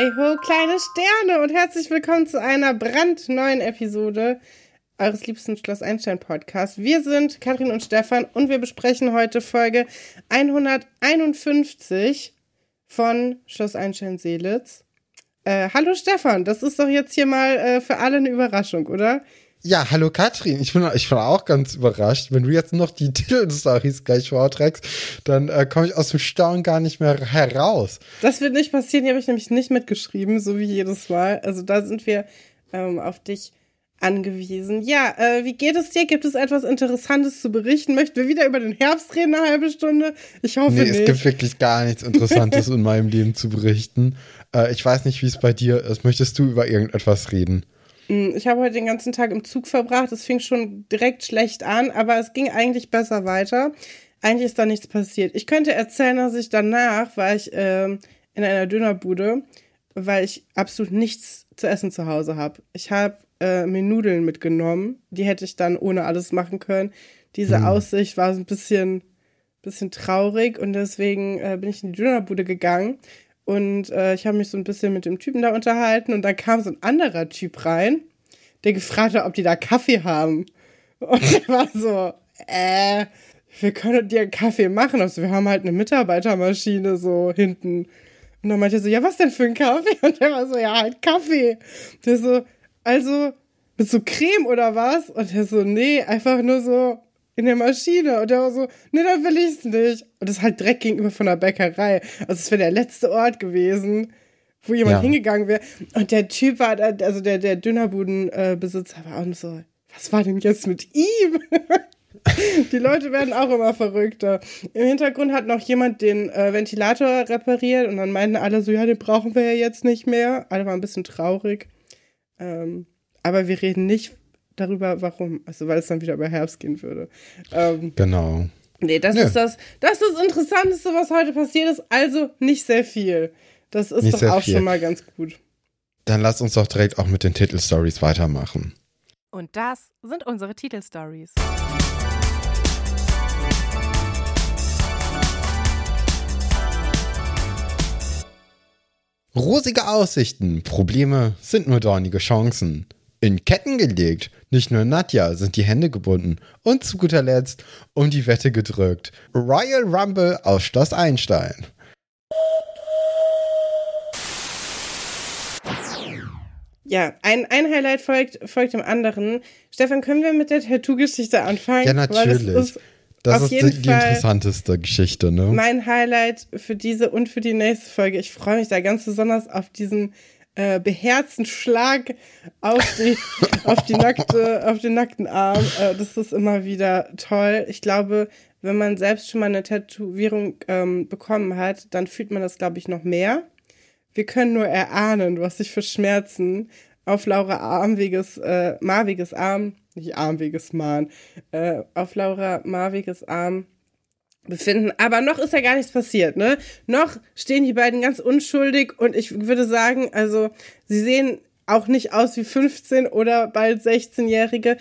Hey ho, kleine Sterne und herzlich willkommen zu einer brandneuen Episode eures liebsten Schloss Einstein Podcast. Wir sind Katrin und Stefan und wir besprechen heute Folge 151 von Schloss Einstein Seelitz. Äh, hallo Stefan, das ist doch jetzt hier mal äh, für alle eine Überraschung, oder? Ja, hallo Katrin. Ich bin, ich bin auch ganz überrascht. Wenn du jetzt noch die Titelstories gleich vorträgst, dann äh, komme ich aus dem Staunen gar nicht mehr heraus. Das wird nicht passieren. Die habe ich nämlich nicht mitgeschrieben, so wie jedes Mal. Also da sind wir ähm, auf dich angewiesen. Ja, äh, wie geht es dir? Gibt es etwas Interessantes zu berichten? Möchten wir wieder über den Herbst reden, eine halbe Stunde? Ich hoffe nee, nicht. es gibt wirklich gar nichts Interessantes in meinem Leben zu berichten. Äh, ich weiß nicht, wie es bei dir ist. Möchtest du über irgendetwas reden? Hm, ich habe heute den ganzen Tag im Zug verbracht. Es fing schon direkt schlecht an, aber es ging eigentlich besser weiter. Eigentlich ist da nichts passiert. Ich könnte erzählen, dass ich danach war ich äh, in einer Dönerbude, weil ich absolut nichts zu essen zu Hause habe. Ich habe äh, mir Nudeln mitgenommen. Die hätte ich dann ohne alles machen können. Diese hm. Aussicht war so ein bisschen, bisschen traurig und deswegen äh, bin ich in die Dönerbude gegangen und äh, ich habe mich so ein bisschen mit dem Typen da unterhalten und dann kam so ein anderer Typ rein, der gefragt hat, ob die da Kaffee haben. Und er war so, äh, wir können dir Kaffee machen. Also wir haben halt eine Mitarbeitermaschine so hinten. Und dann meinte er so, ja, was denn für ein Kaffee? Und er war so, ja, halt Kaffee. Der so, also mit so Creme oder was? Und er so, nee, einfach nur so in der Maschine. Und der war so, nee, dann will ich's nicht. Und das ist halt direkt gegenüber von der Bäckerei. Also es wäre der letzte Ort gewesen, wo jemand ja. hingegangen wäre. Und der Typ war, da, also der, der Dönerbudenbesitzer war auch so, was war denn jetzt mit ihm? Die Leute werden auch immer verrückter. Im Hintergrund hat noch jemand den äh, Ventilator repariert und dann meinten alle so, ja, den brauchen wir ja jetzt nicht mehr. Alle waren ein bisschen traurig. Ähm, aber wir reden nicht darüber, warum. Also, weil es dann wieder über Herbst gehen würde. Ähm, genau. Nee, das ja. ist das, das ist das Interessanteste, was heute passiert ist. Also nicht sehr viel. Das ist nicht doch auch viel. schon mal ganz gut. Dann lass uns doch direkt auch mit den Titelstories weitermachen. Und das sind unsere Titelstories. Rosige Aussichten, Probleme sind nur dornige Chancen in Ketten gelegt. Nicht nur Nadja sind die Hände gebunden und zu guter Letzt um die Wette gedrückt. Royal Rumble auf Schloss Einstein. Ja, ein, ein Highlight folgt, folgt dem anderen. Stefan, können wir mit der Tattoo-Geschichte anfangen? Ja, natürlich. Das ist die, die interessanteste Geschichte, ne? Mein Highlight für diese und für die nächste Folge. Ich freue mich da ganz besonders auf diesen äh, beherzten Schlag auf, die, auf, die nackte, auf den nackten Arm. Äh, das ist immer wieder toll. Ich glaube, wenn man selbst schon mal eine Tätowierung ähm, bekommen hat, dann fühlt man das, glaube ich, noch mehr. Wir können nur erahnen, was sich für Schmerzen auf Laura Armweges, äh, Marwiges Arm, nicht Armweges Mahn, äh, auf Laura Marwiges Arm befinden. Aber noch ist ja gar nichts passiert, ne? Noch stehen die beiden ganz unschuldig und ich würde sagen, also sie sehen auch nicht aus wie 15 oder bald 16-Jährige.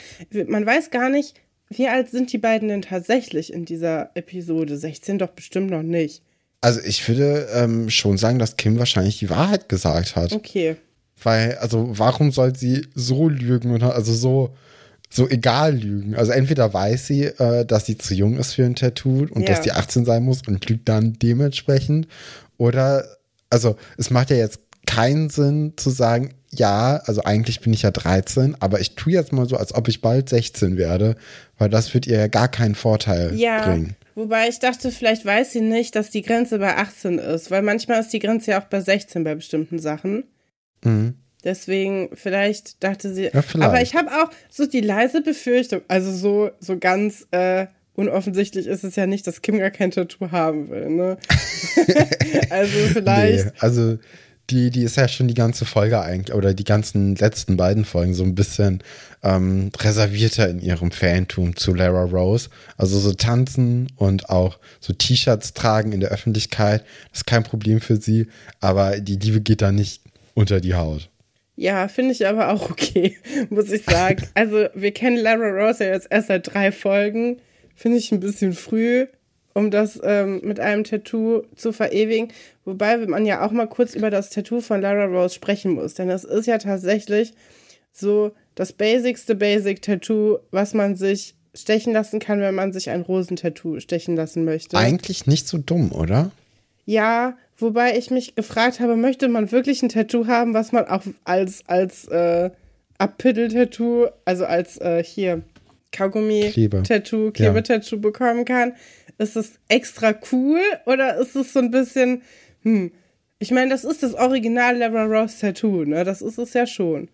Man weiß gar nicht, wie alt sind die beiden denn tatsächlich in dieser Episode? 16 doch bestimmt noch nicht. Also ich würde ähm, schon sagen, dass Kim wahrscheinlich die Wahrheit gesagt hat. Okay. Weil, also warum soll sie so lügen und also so so egal lügen. Also entweder weiß sie, äh, dass sie zu jung ist für ein Tattoo und ja. dass die 18 sein muss und lügt dann dementsprechend. Oder, also es macht ja jetzt keinen Sinn zu sagen, ja, also eigentlich bin ich ja 13, aber ich tue jetzt mal so, als ob ich bald 16 werde, weil das wird ihr ja gar keinen Vorteil ja, bringen. Wobei ich dachte, vielleicht weiß sie nicht, dass die Grenze bei 18 ist, weil manchmal ist die Grenze ja auch bei 16 bei bestimmten Sachen. Mhm. Deswegen, vielleicht dachte sie. Ja, vielleicht. Aber ich habe auch so die leise Befürchtung, also so, so ganz äh, unoffensichtlich ist es ja nicht, dass Kim gar kein Tattoo haben will, ne? also vielleicht. Nee, also die, die ist ja schon die ganze Folge eigentlich, oder die ganzen letzten beiden Folgen so ein bisschen ähm, reservierter in ihrem Fantum zu Lara Rose. Also so tanzen und auch so T-Shirts tragen in der Öffentlichkeit, das ist kein Problem für sie, aber die Liebe geht da nicht unter die Haut. Ja, finde ich aber auch okay, muss ich sagen. Also, wir kennen Lara Rose ja jetzt erst seit drei Folgen. Finde ich ein bisschen früh. um das ähm, mit einem Tattoo zu verewigen. Wobei man ja auch mal kurz über das Tattoo von Lara Rose sprechen muss. Denn es ist ja tatsächlich so das basicste Basic-Tattoo, was man sich stechen lassen kann, wenn man sich ein Rosentattoo stechen lassen möchte. Eigentlich nicht so dumm, oder? Ja, wobei ich mich gefragt habe, möchte man wirklich ein Tattoo haben, was man auch als, als äh, Abpiddel-Tattoo, also als äh, hier Kaugummi-Tattoo, Klebetattoo ja. bekommen kann? Ist es extra cool oder ist es so ein bisschen, hm, ich meine, das ist das Original Lara Rose Tattoo, ne? Das ist es ja schon.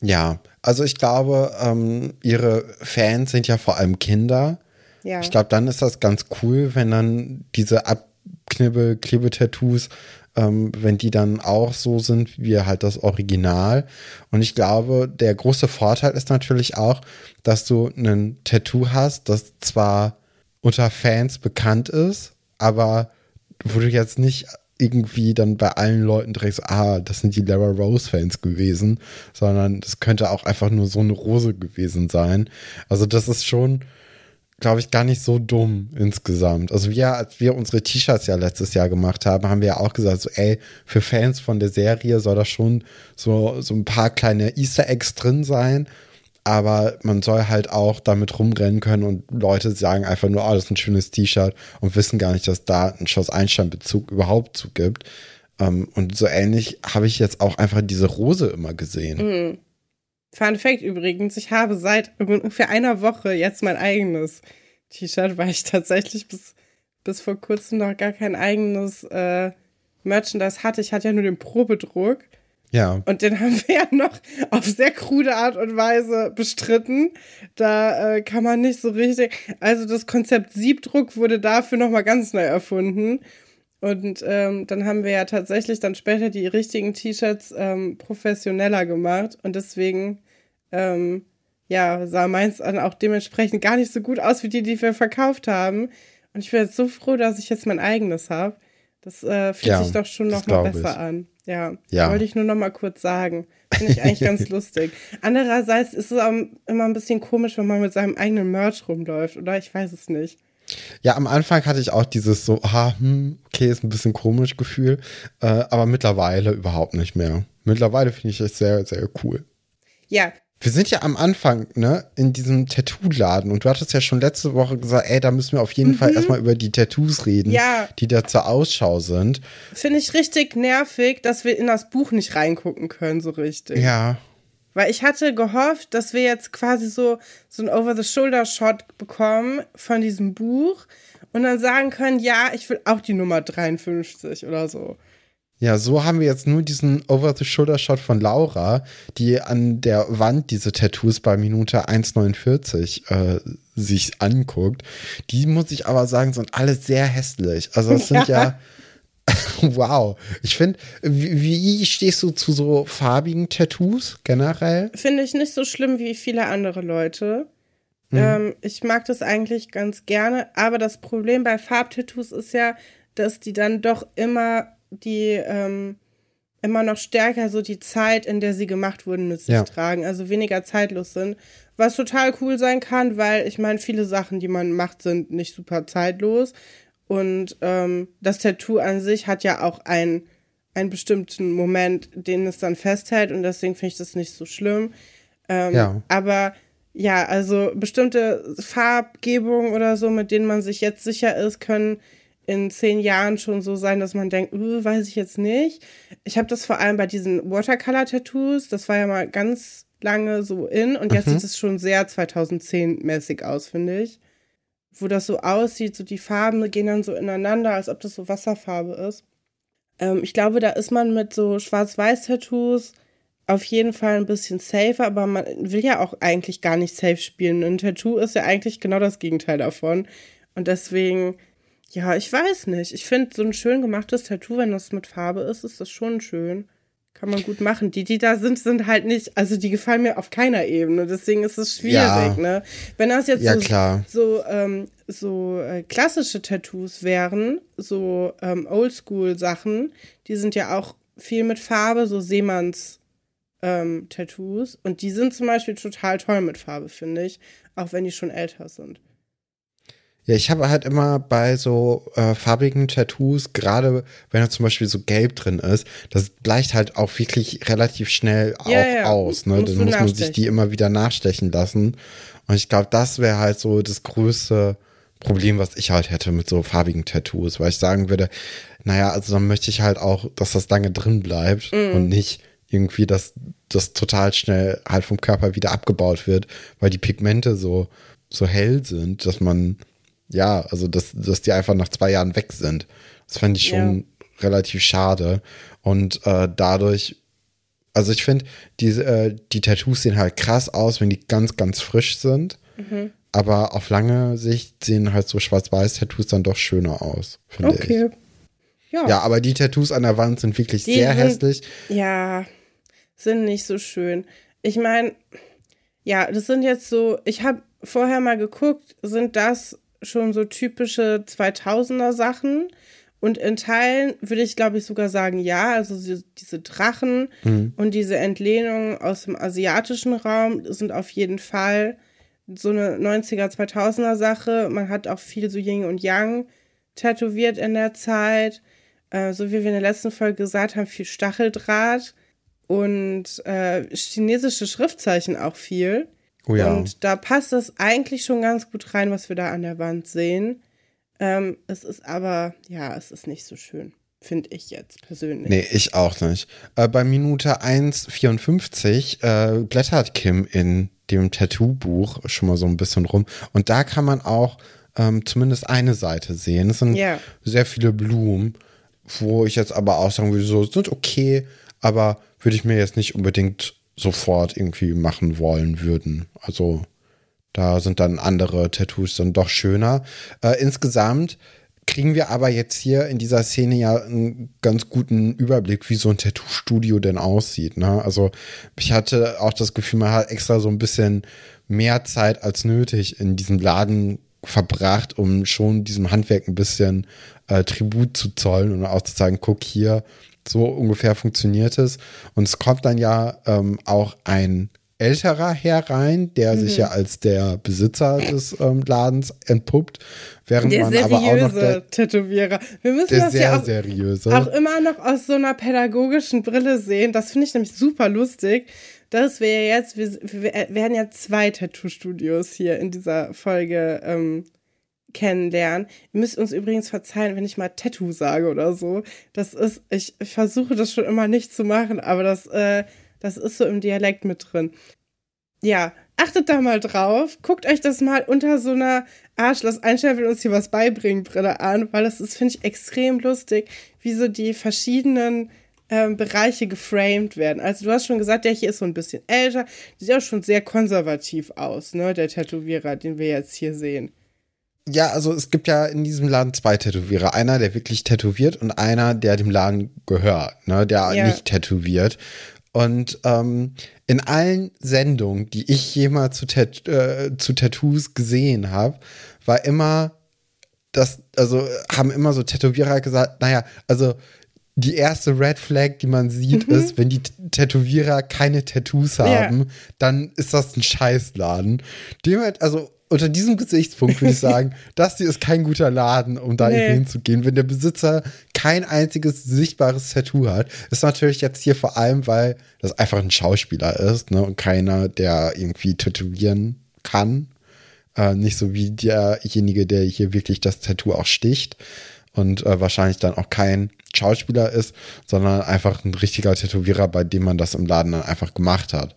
Ja, also ich glaube, ähm, ihre Fans sind ja vor allem Kinder. Ja. Ich glaube, dann ist das ganz cool, wenn dann diese Abknibbel, Klebetattoos, ähm, wenn die dann auch so sind wie halt das Original. Und ich glaube, der große Vorteil ist natürlich auch, dass du ein Tattoo hast, das zwar unter Fans bekannt ist, aber wo du jetzt nicht irgendwie dann bei allen Leuten direkt so, ah, das sind die Lara Rose-Fans gewesen, sondern das könnte auch einfach nur so eine Rose gewesen sein. Also das ist schon, glaube ich, gar nicht so dumm insgesamt. Also wir, als wir unsere T-Shirts ja letztes Jahr gemacht haben, haben wir ja auch gesagt, so, ey, für Fans von der Serie soll da schon so, so ein paar kleine Easter Eggs drin sein aber man soll halt auch damit rumrennen können und Leute sagen einfach nur, oh, das ist ein schönes T-Shirt und wissen gar nicht, dass da ein Schloss Einstein-Bezug überhaupt zu gibt. Ähm, und so ähnlich habe ich jetzt auch einfach diese Rose immer gesehen. Mhm. Fun Fact übrigens, ich habe seit ungefähr einer Woche jetzt mein eigenes T-Shirt, weil ich tatsächlich bis, bis vor kurzem noch gar kein eigenes äh, Merchandise hatte. Ich hatte ja nur den Probedruck. Ja. Und den haben wir ja noch auf sehr krude Art und Weise bestritten. Da äh, kann man nicht so richtig. Also das Konzept Siebdruck wurde dafür nochmal ganz neu erfunden. Und ähm, dann haben wir ja tatsächlich dann später die richtigen T-Shirts ähm, professioneller gemacht. Und deswegen, ähm, ja, sah meins dann auch dementsprechend gar nicht so gut aus wie die, die wir verkauft haben. Und ich bin jetzt so froh, dass ich jetzt mein eigenes habe. Das äh, fühlt ja, sich doch schon noch mal besser ich. an. Ja, ja. wollte ich nur noch mal kurz sagen. Finde ich eigentlich ganz lustig. Andererseits ist es auch immer ein bisschen komisch, wenn man mit seinem eigenen Merch rumläuft, oder? Ich weiß es nicht. Ja, am Anfang hatte ich auch dieses so, ah, hm, okay, ist ein bisschen komisch Gefühl, äh, aber mittlerweile überhaupt nicht mehr. Mittlerweile finde ich es sehr, sehr cool. Ja, wir sind ja am Anfang, ne, in diesem Tattoo-Laden und du hattest ja schon letzte Woche gesagt, ey, da müssen wir auf jeden mhm. Fall erstmal über die Tattoos reden, ja. die da zur Ausschau sind. Finde ich richtig nervig, dass wir in das Buch nicht reingucken können, so richtig. Ja. Weil ich hatte gehofft, dass wir jetzt quasi so, so ein Over-the-Shoulder-Shot bekommen von diesem Buch und dann sagen können, ja, ich will auch die Nummer 53 oder so. Ja, so haben wir jetzt nur diesen Over-the-Shoulder-Shot von Laura, die an der Wand diese Tattoos bei Minute 1,49 äh, sich anguckt. Die muss ich aber sagen, sind alle sehr hässlich. Also es sind ja, ja wow. Ich finde, wie, wie, stehst du zu so farbigen Tattoos generell? Finde ich nicht so schlimm wie viele andere Leute. Mhm. Ähm, ich mag das eigentlich ganz gerne, aber das Problem bei Farbtattoos ist ja, dass die dann doch immer die ähm, immer noch stärker so die Zeit, in der sie gemacht wurden, mit sich ja. tragen, also weniger zeitlos sind. Was total cool sein kann, weil ich meine, viele Sachen, die man macht, sind nicht super zeitlos. Und ähm, das Tattoo an sich hat ja auch einen, einen bestimmten Moment, den es dann festhält. Und deswegen finde ich das nicht so schlimm. Ähm, ja. Aber ja, also bestimmte Farbgebungen oder so, mit denen man sich jetzt sicher ist, können in zehn Jahren schon so sein, dass man denkt, uh, weiß ich jetzt nicht. Ich habe das vor allem bei diesen Watercolor-Tattoos, das war ja mal ganz lange so in und jetzt mhm. sieht es schon sehr 2010-mäßig aus, finde ich. Wo das so aussieht, so die Farben gehen dann so ineinander, als ob das so Wasserfarbe ist. Ähm, ich glaube, da ist man mit so Schwarz-Weiß-Tattoos auf jeden Fall ein bisschen safer, aber man will ja auch eigentlich gar nicht safe spielen. Ein Tattoo ist ja eigentlich genau das Gegenteil davon. Und deswegen ja, ich weiß nicht. Ich finde, so ein schön gemachtes Tattoo, wenn das mit Farbe ist, ist das schon schön. Kann man gut machen. Die, die da sind, sind halt nicht, also die gefallen mir auf keiner Ebene. Deswegen ist es schwierig, ja. ne? Wenn das jetzt ja, so, klar. so, ähm, so äh, klassische Tattoos wären, so ähm, Oldschool-Sachen, die sind ja auch viel mit Farbe, so Seemanns ähm, Tattoos. Und die sind zum Beispiel total toll mit Farbe, finde ich. Auch wenn die schon älter sind. Ja, ich habe halt immer bei so äh, farbigen Tattoos, gerade wenn da zum Beispiel so gelb drin ist, das gleicht halt auch wirklich relativ schnell auch ja, ja. aus. Ne? Dann muss man sich die immer wieder nachstechen lassen. Und ich glaube, das wäre halt so das größte Problem, was ich halt hätte mit so farbigen Tattoos, weil ich sagen würde, naja, also dann möchte ich halt auch, dass das lange drin bleibt mm. und nicht irgendwie, dass das total schnell halt vom Körper wieder abgebaut wird, weil die Pigmente so, so hell sind, dass man ja, also dass, dass die einfach nach zwei Jahren weg sind. Das fand ich schon ja. relativ schade. Und äh, dadurch, also ich finde, die, äh, die Tattoos sehen halt krass aus, wenn die ganz, ganz frisch sind. Mhm. Aber auf lange Sicht sehen halt so Schwarz-Weiß-Tattoos dann doch schöner aus, finde okay. ich. Ja. ja, aber die Tattoos an der Wand sind wirklich die sehr sind, hässlich. Ja, sind nicht so schön. Ich meine, ja, das sind jetzt so, ich habe vorher mal geguckt, sind das schon so typische 2000er Sachen. Und in Teilen würde ich, glaube ich, sogar sagen, ja. Also diese Drachen mhm. und diese Entlehnungen aus dem asiatischen Raum sind auf jeden Fall so eine 90er, 2000er Sache. Man hat auch viel so Yin und Yang tätowiert in der Zeit. Äh, so wie wir in der letzten Folge gesagt haben, viel Stacheldraht und äh, chinesische Schriftzeichen auch viel. Oh ja. Und da passt es eigentlich schon ganz gut rein, was wir da an der Wand sehen. Ähm, es ist aber, ja, es ist nicht so schön, finde ich jetzt persönlich. Nee, ich auch nicht. Äh, bei Minute 1,54 äh, blättert Kim in dem Tattoo-Buch schon mal so ein bisschen rum. Und da kann man auch ähm, zumindest eine Seite sehen. Es sind yeah. sehr viele Blumen, wo ich jetzt aber auch sagen würde, so sind okay, aber würde ich mir jetzt nicht unbedingt sofort irgendwie machen wollen würden. Also da sind dann andere Tattoos dann doch schöner. Äh, insgesamt kriegen wir aber jetzt hier in dieser Szene ja einen ganz guten Überblick, wie so ein Tattoo-Studio denn aussieht. Ne? Also ich hatte auch das Gefühl, man hat extra so ein bisschen mehr Zeit als nötig in diesem Laden verbracht, um schon diesem Handwerk ein bisschen äh, Tribut zu zollen und auch zu sagen, guck hier, so ungefähr funktioniert es. Und es kommt dann ja ähm, auch ein älterer herein, der mhm. sich ja als der Besitzer des ähm, Ladens entpuppt, während der man aber auch noch der Tätowierer. Wir müssen das sehr ja auch, seriöse. auch immer noch aus so einer pädagogischen Brille sehen. Das finde ich nämlich super lustig. Das wäre jetzt, wir, wir werden ja zwei Tattoo-Studios hier in dieser Folge ähm, kennenlernen. Ihr müsst uns übrigens verzeihen, wenn ich mal Tattoo sage oder so. Das ist, ich, ich versuche das schon immer nicht zu machen, aber das, äh, das ist so im Dialekt mit drin. Ja, achtet da mal drauf. Guckt euch das mal unter so einer Arschloss einstellen, will uns hier was beibringen, Brille an, weil das ist, finde ich, extrem lustig, wie so die verschiedenen ähm, Bereiche geframed werden. Also du hast schon gesagt, der hier ist so ein bisschen älter, sieht auch schon sehr konservativ aus, ne, der Tätowierer, den wir jetzt hier sehen. Ja, also es gibt ja in diesem Laden zwei Tätowierer. Einer, der wirklich tätowiert und einer, der dem Laden gehört, ne, der ja. nicht tätowiert. Und ähm, in allen Sendungen, die ich jemals zu, Tat äh, zu Tattoos gesehen habe, war immer das, also haben immer so Tätowierer gesagt, naja, also die erste Red Flag, die man sieht, mhm. ist, wenn die Tätowierer keine Tattoos haben, ja. dann ist das ein Scheißladen. Dem also unter diesem Gesichtspunkt würde ich sagen, das hier ist kein guter Laden, um da nee. hinzugehen. Wenn der Besitzer kein einziges sichtbares Tattoo hat, ist natürlich jetzt hier vor allem, weil das einfach ein Schauspieler ist ne, und keiner, der irgendwie tätowieren kann. Äh, nicht so wie derjenige, der hier wirklich das Tattoo auch sticht und äh, wahrscheinlich dann auch kein Schauspieler ist, sondern einfach ein richtiger Tätowierer, bei dem man das im Laden dann einfach gemacht hat.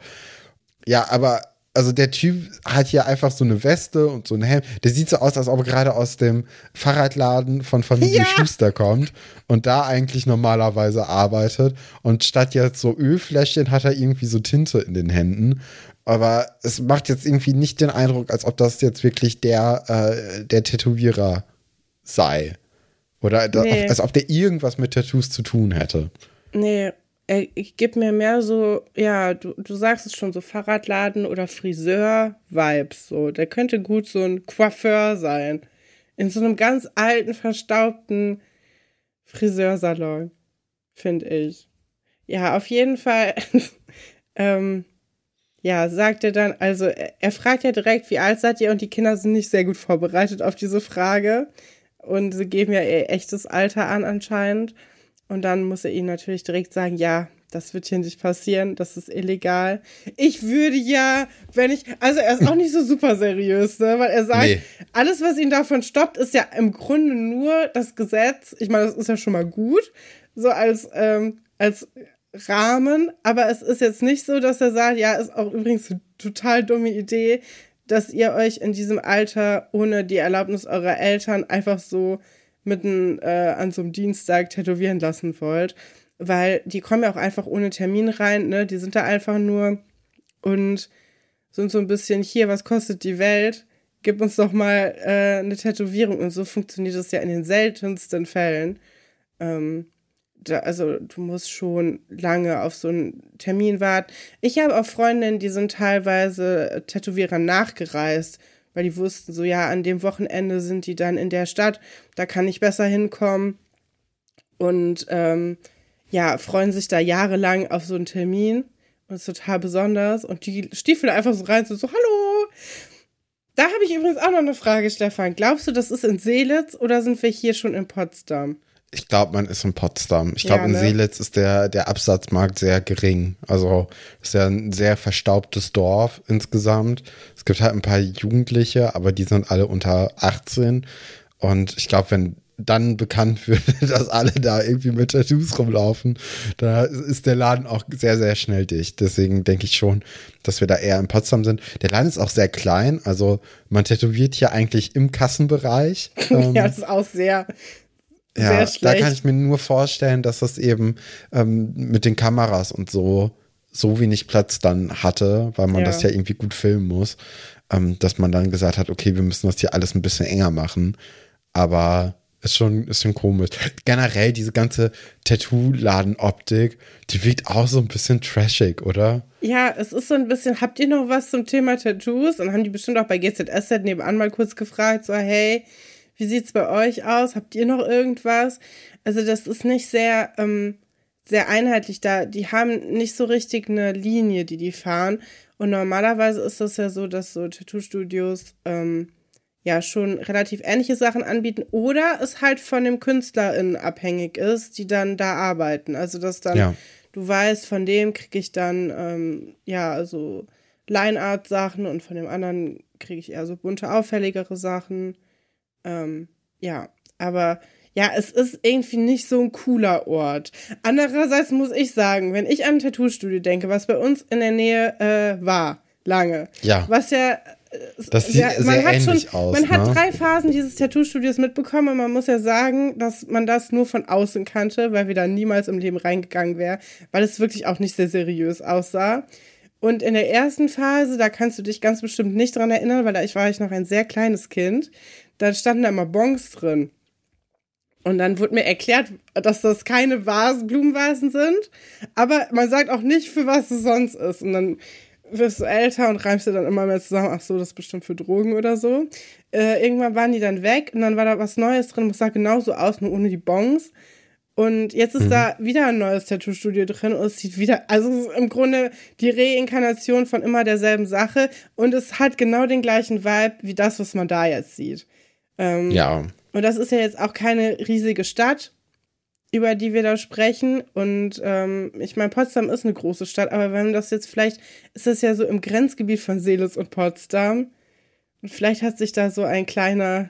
Ja, aber also der Typ hat hier einfach so eine Weste und so ein Helm. Der sieht so aus, als ob er gerade aus dem Fahrradladen von Familie ja. Schuster kommt und da eigentlich normalerweise arbeitet. Und statt jetzt so Ölfläschchen hat er irgendwie so Tinte in den Händen. Aber es macht jetzt irgendwie nicht den Eindruck, als ob das jetzt wirklich der, äh, der Tätowierer sei. Oder nee. als ob der irgendwas mit Tattoos zu tun hätte. Nee, ich gebe mir mehr so, ja, du, du sagst es schon, so Fahrradladen oder Friseur-Vibes. So. Der könnte gut so ein Coiffeur sein. In so einem ganz alten, verstaubten Friseursalon, finde ich. Ja, auf jeden Fall. ähm, ja, sagt er dann, also er fragt ja direkt, wie alt seid ihr? Und die Kinder sind nicht sehr gut vorbereitet auf diese Frage. Und sie geben ja ihr echtes Alter an anscheinend. Und dann muss er ihnen natürlich direkt sagen, ja, das wird hier nicht passieren, das ist illegal. Ich würde ja, wenn ich, also er ist auch nicht so super seriös, ne? weil er sagt, nee. alles, was ihn davon stoppt, ist ja im Grunde nur das Gesetz. Ich meine, das ist ja schon mal gut, so als, ähm, als Rahmen, aber es ist jetzt nicht so, dass er sagt, ja, ist auch übrigens eine total dumme Idee, dass ihr euch in diesem Alter ohne die Erlaubnis eurer Eltern einfach so mitten äh, an so einem Dienstag tätowieren lassen wollt weil die kommen ja auch einfach ohne Termin rein, ne? Die sind da einfach nur und sind so ein bisschen hier, was kostet die Welt? Gib uns doch mal äh, eine Tätowierung. Und so funktioniert das ja in den seltensten Fällen. Ähm, da, also du musst schon lange auf so einen Termin warten. Ich habe auch Freundinnen, die sind teilweise Tätowierern nachgereist, weil die wussten so, ja, an dem Wochenende sind die dann in der Stadt, da kann ich besser hinkommen. Und ähm, ja, freuen sich da jahrelang auf so einen Termin und ist total besonders. Und die Stiefel einfach so rein, so, so hallo. Da habe ich übrigens auch noch eine Frage, Stefan. Glaubst du, das ist in Seelitz oder sind wir hier schon in Potsdam? Ich glaube, man ist in Potsdam. Ich glaube, ja, ne? in Seelitz ist der, der Absatzmarkt sehr gering. Also ist ja ein sehr verstaubtes Dorf insgesamt. Es gibt halt ein paar Jugendliche, aber die sind alle unter 18. Und ich glaube, wenn dann bekannt wird, dass alle da irgendwie mit Tattoos rumlaufen, da ist der Laden auch sehr, sehr schnell dicht. Deswegen denke ich schon, dass wir da eher in Potsdam sind. Der Laden ist auch sehr klein, also man tätowiert hier eigentlich im Kassenbereich. ja, das ist auch sehr, ja, da kann ich mir nur vorstellen, dass das eben ähm, mit den Kameras und so so wenig Platz dann hatte, weil man ja. das ja irgendwie gut filmen muss, ähm, dass man dann gesagt hat, okay, wir müssen das hier alles ein bisschen enger machen. Aber ist schon, ist schon komisch. Generell diese ganze Tattoo-Laden-Optik, die wirkt auch so ein bisschen trashig, oder? Ja, es ist so ein bisschen, habt ihr noch was zum Thema Tattoos? Und haben die bestimmt auch bei GZSZ nebenan mal kurz gefragt, so, hey, wie sieht's bei euch aus? Habt ihr noch irgendwas? Also, das ist nicht sehr, ähm, sehr einheitlich da. Die haben nicht so richtig eine Linie, die die fahren. Und normalerweise ist das ja so, dass so Tattoo-Studios, ähm, ja schon relativ ähnliche Sachen anbieten oder es halt von dem KünstlerInnen abhängig ist, die dann da arbeiten. Also dass dann ja. du weißt, von dem kriege ich dann ähm, ja also Line-Art-Sachen und von dem anderen kriege ich eher so bunte, auffälligere Sachen. Ähm, ja, aber ja, es ist irgendwie nicht so ein cooler Ort. Andererseits muss ich sagen, wenn ich an ein Tattoo-Studio denke, was bei uns in der Nähe äh, war, lange, ja. was ja das sieht ja, sehr ähnlich schon, aus. Man ne? hat drei Phasen dieses Tattoo-Studios mitbekommen und man muss ja sagen, dass man das nur von außen kannte, weil wir da niemals im Leben reingegangen wären, weil es wirklich auch nicht sehr seriös aussah. Und in der ersten Phase, da kannst du dich ganz bestimmt nicht dran erinnern, weil da ich war ich noch ein sehr kleines Kind, da standen da immer Bons drin. Und dann wurde mir erklärt, dass das keine Vasen, Blumenvasen sind, aber man sagt auch nicht, für was es sonst ist. Und dann wirst du älter und reimst dir dann immer mehr zusammen, ach so, das ist bestimmt für Drogen oder so. Äh, irgendwann waren die dann weg und dann war da was Neues drin, das sah genauso aus, nur ohne die Bongs. Und jetzt ist mhm. da wieder ein neues Tattoo-Studio drin und es sieht wieder, also es ist im Grunde die Reinkarnation von immer derselben Sache und es hat genau den gleichen Vibe wie das, was man da jetzt sieht. Ähm, ja. Und das ist ja jetzt auch keine riesige Stadt über die wir da sprechen. Und ähm, ich meine, Potsdam ist eine große Stadt, aber wenn das jetzt vielleicht, ist das ja so im Grenzgebiet von Seelitz und Potsdam. Und vielleicht hat sich da so ein kleiner,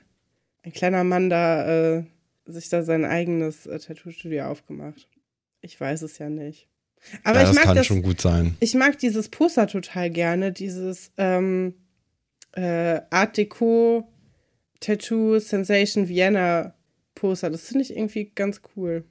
ein kleiner Mann da äh, sich da sein eigenes äh, Tattoo-Studio aufgemacht. Ich weiß es ja nicht. Aber ja, ich das mag kann das, schon gut sein. Ich mag dieses Poster total gerne, dieses ähm, äh, Art Deco Tattoo Sensation Vienna Poster. Das finde ich irgendwie ganz cool.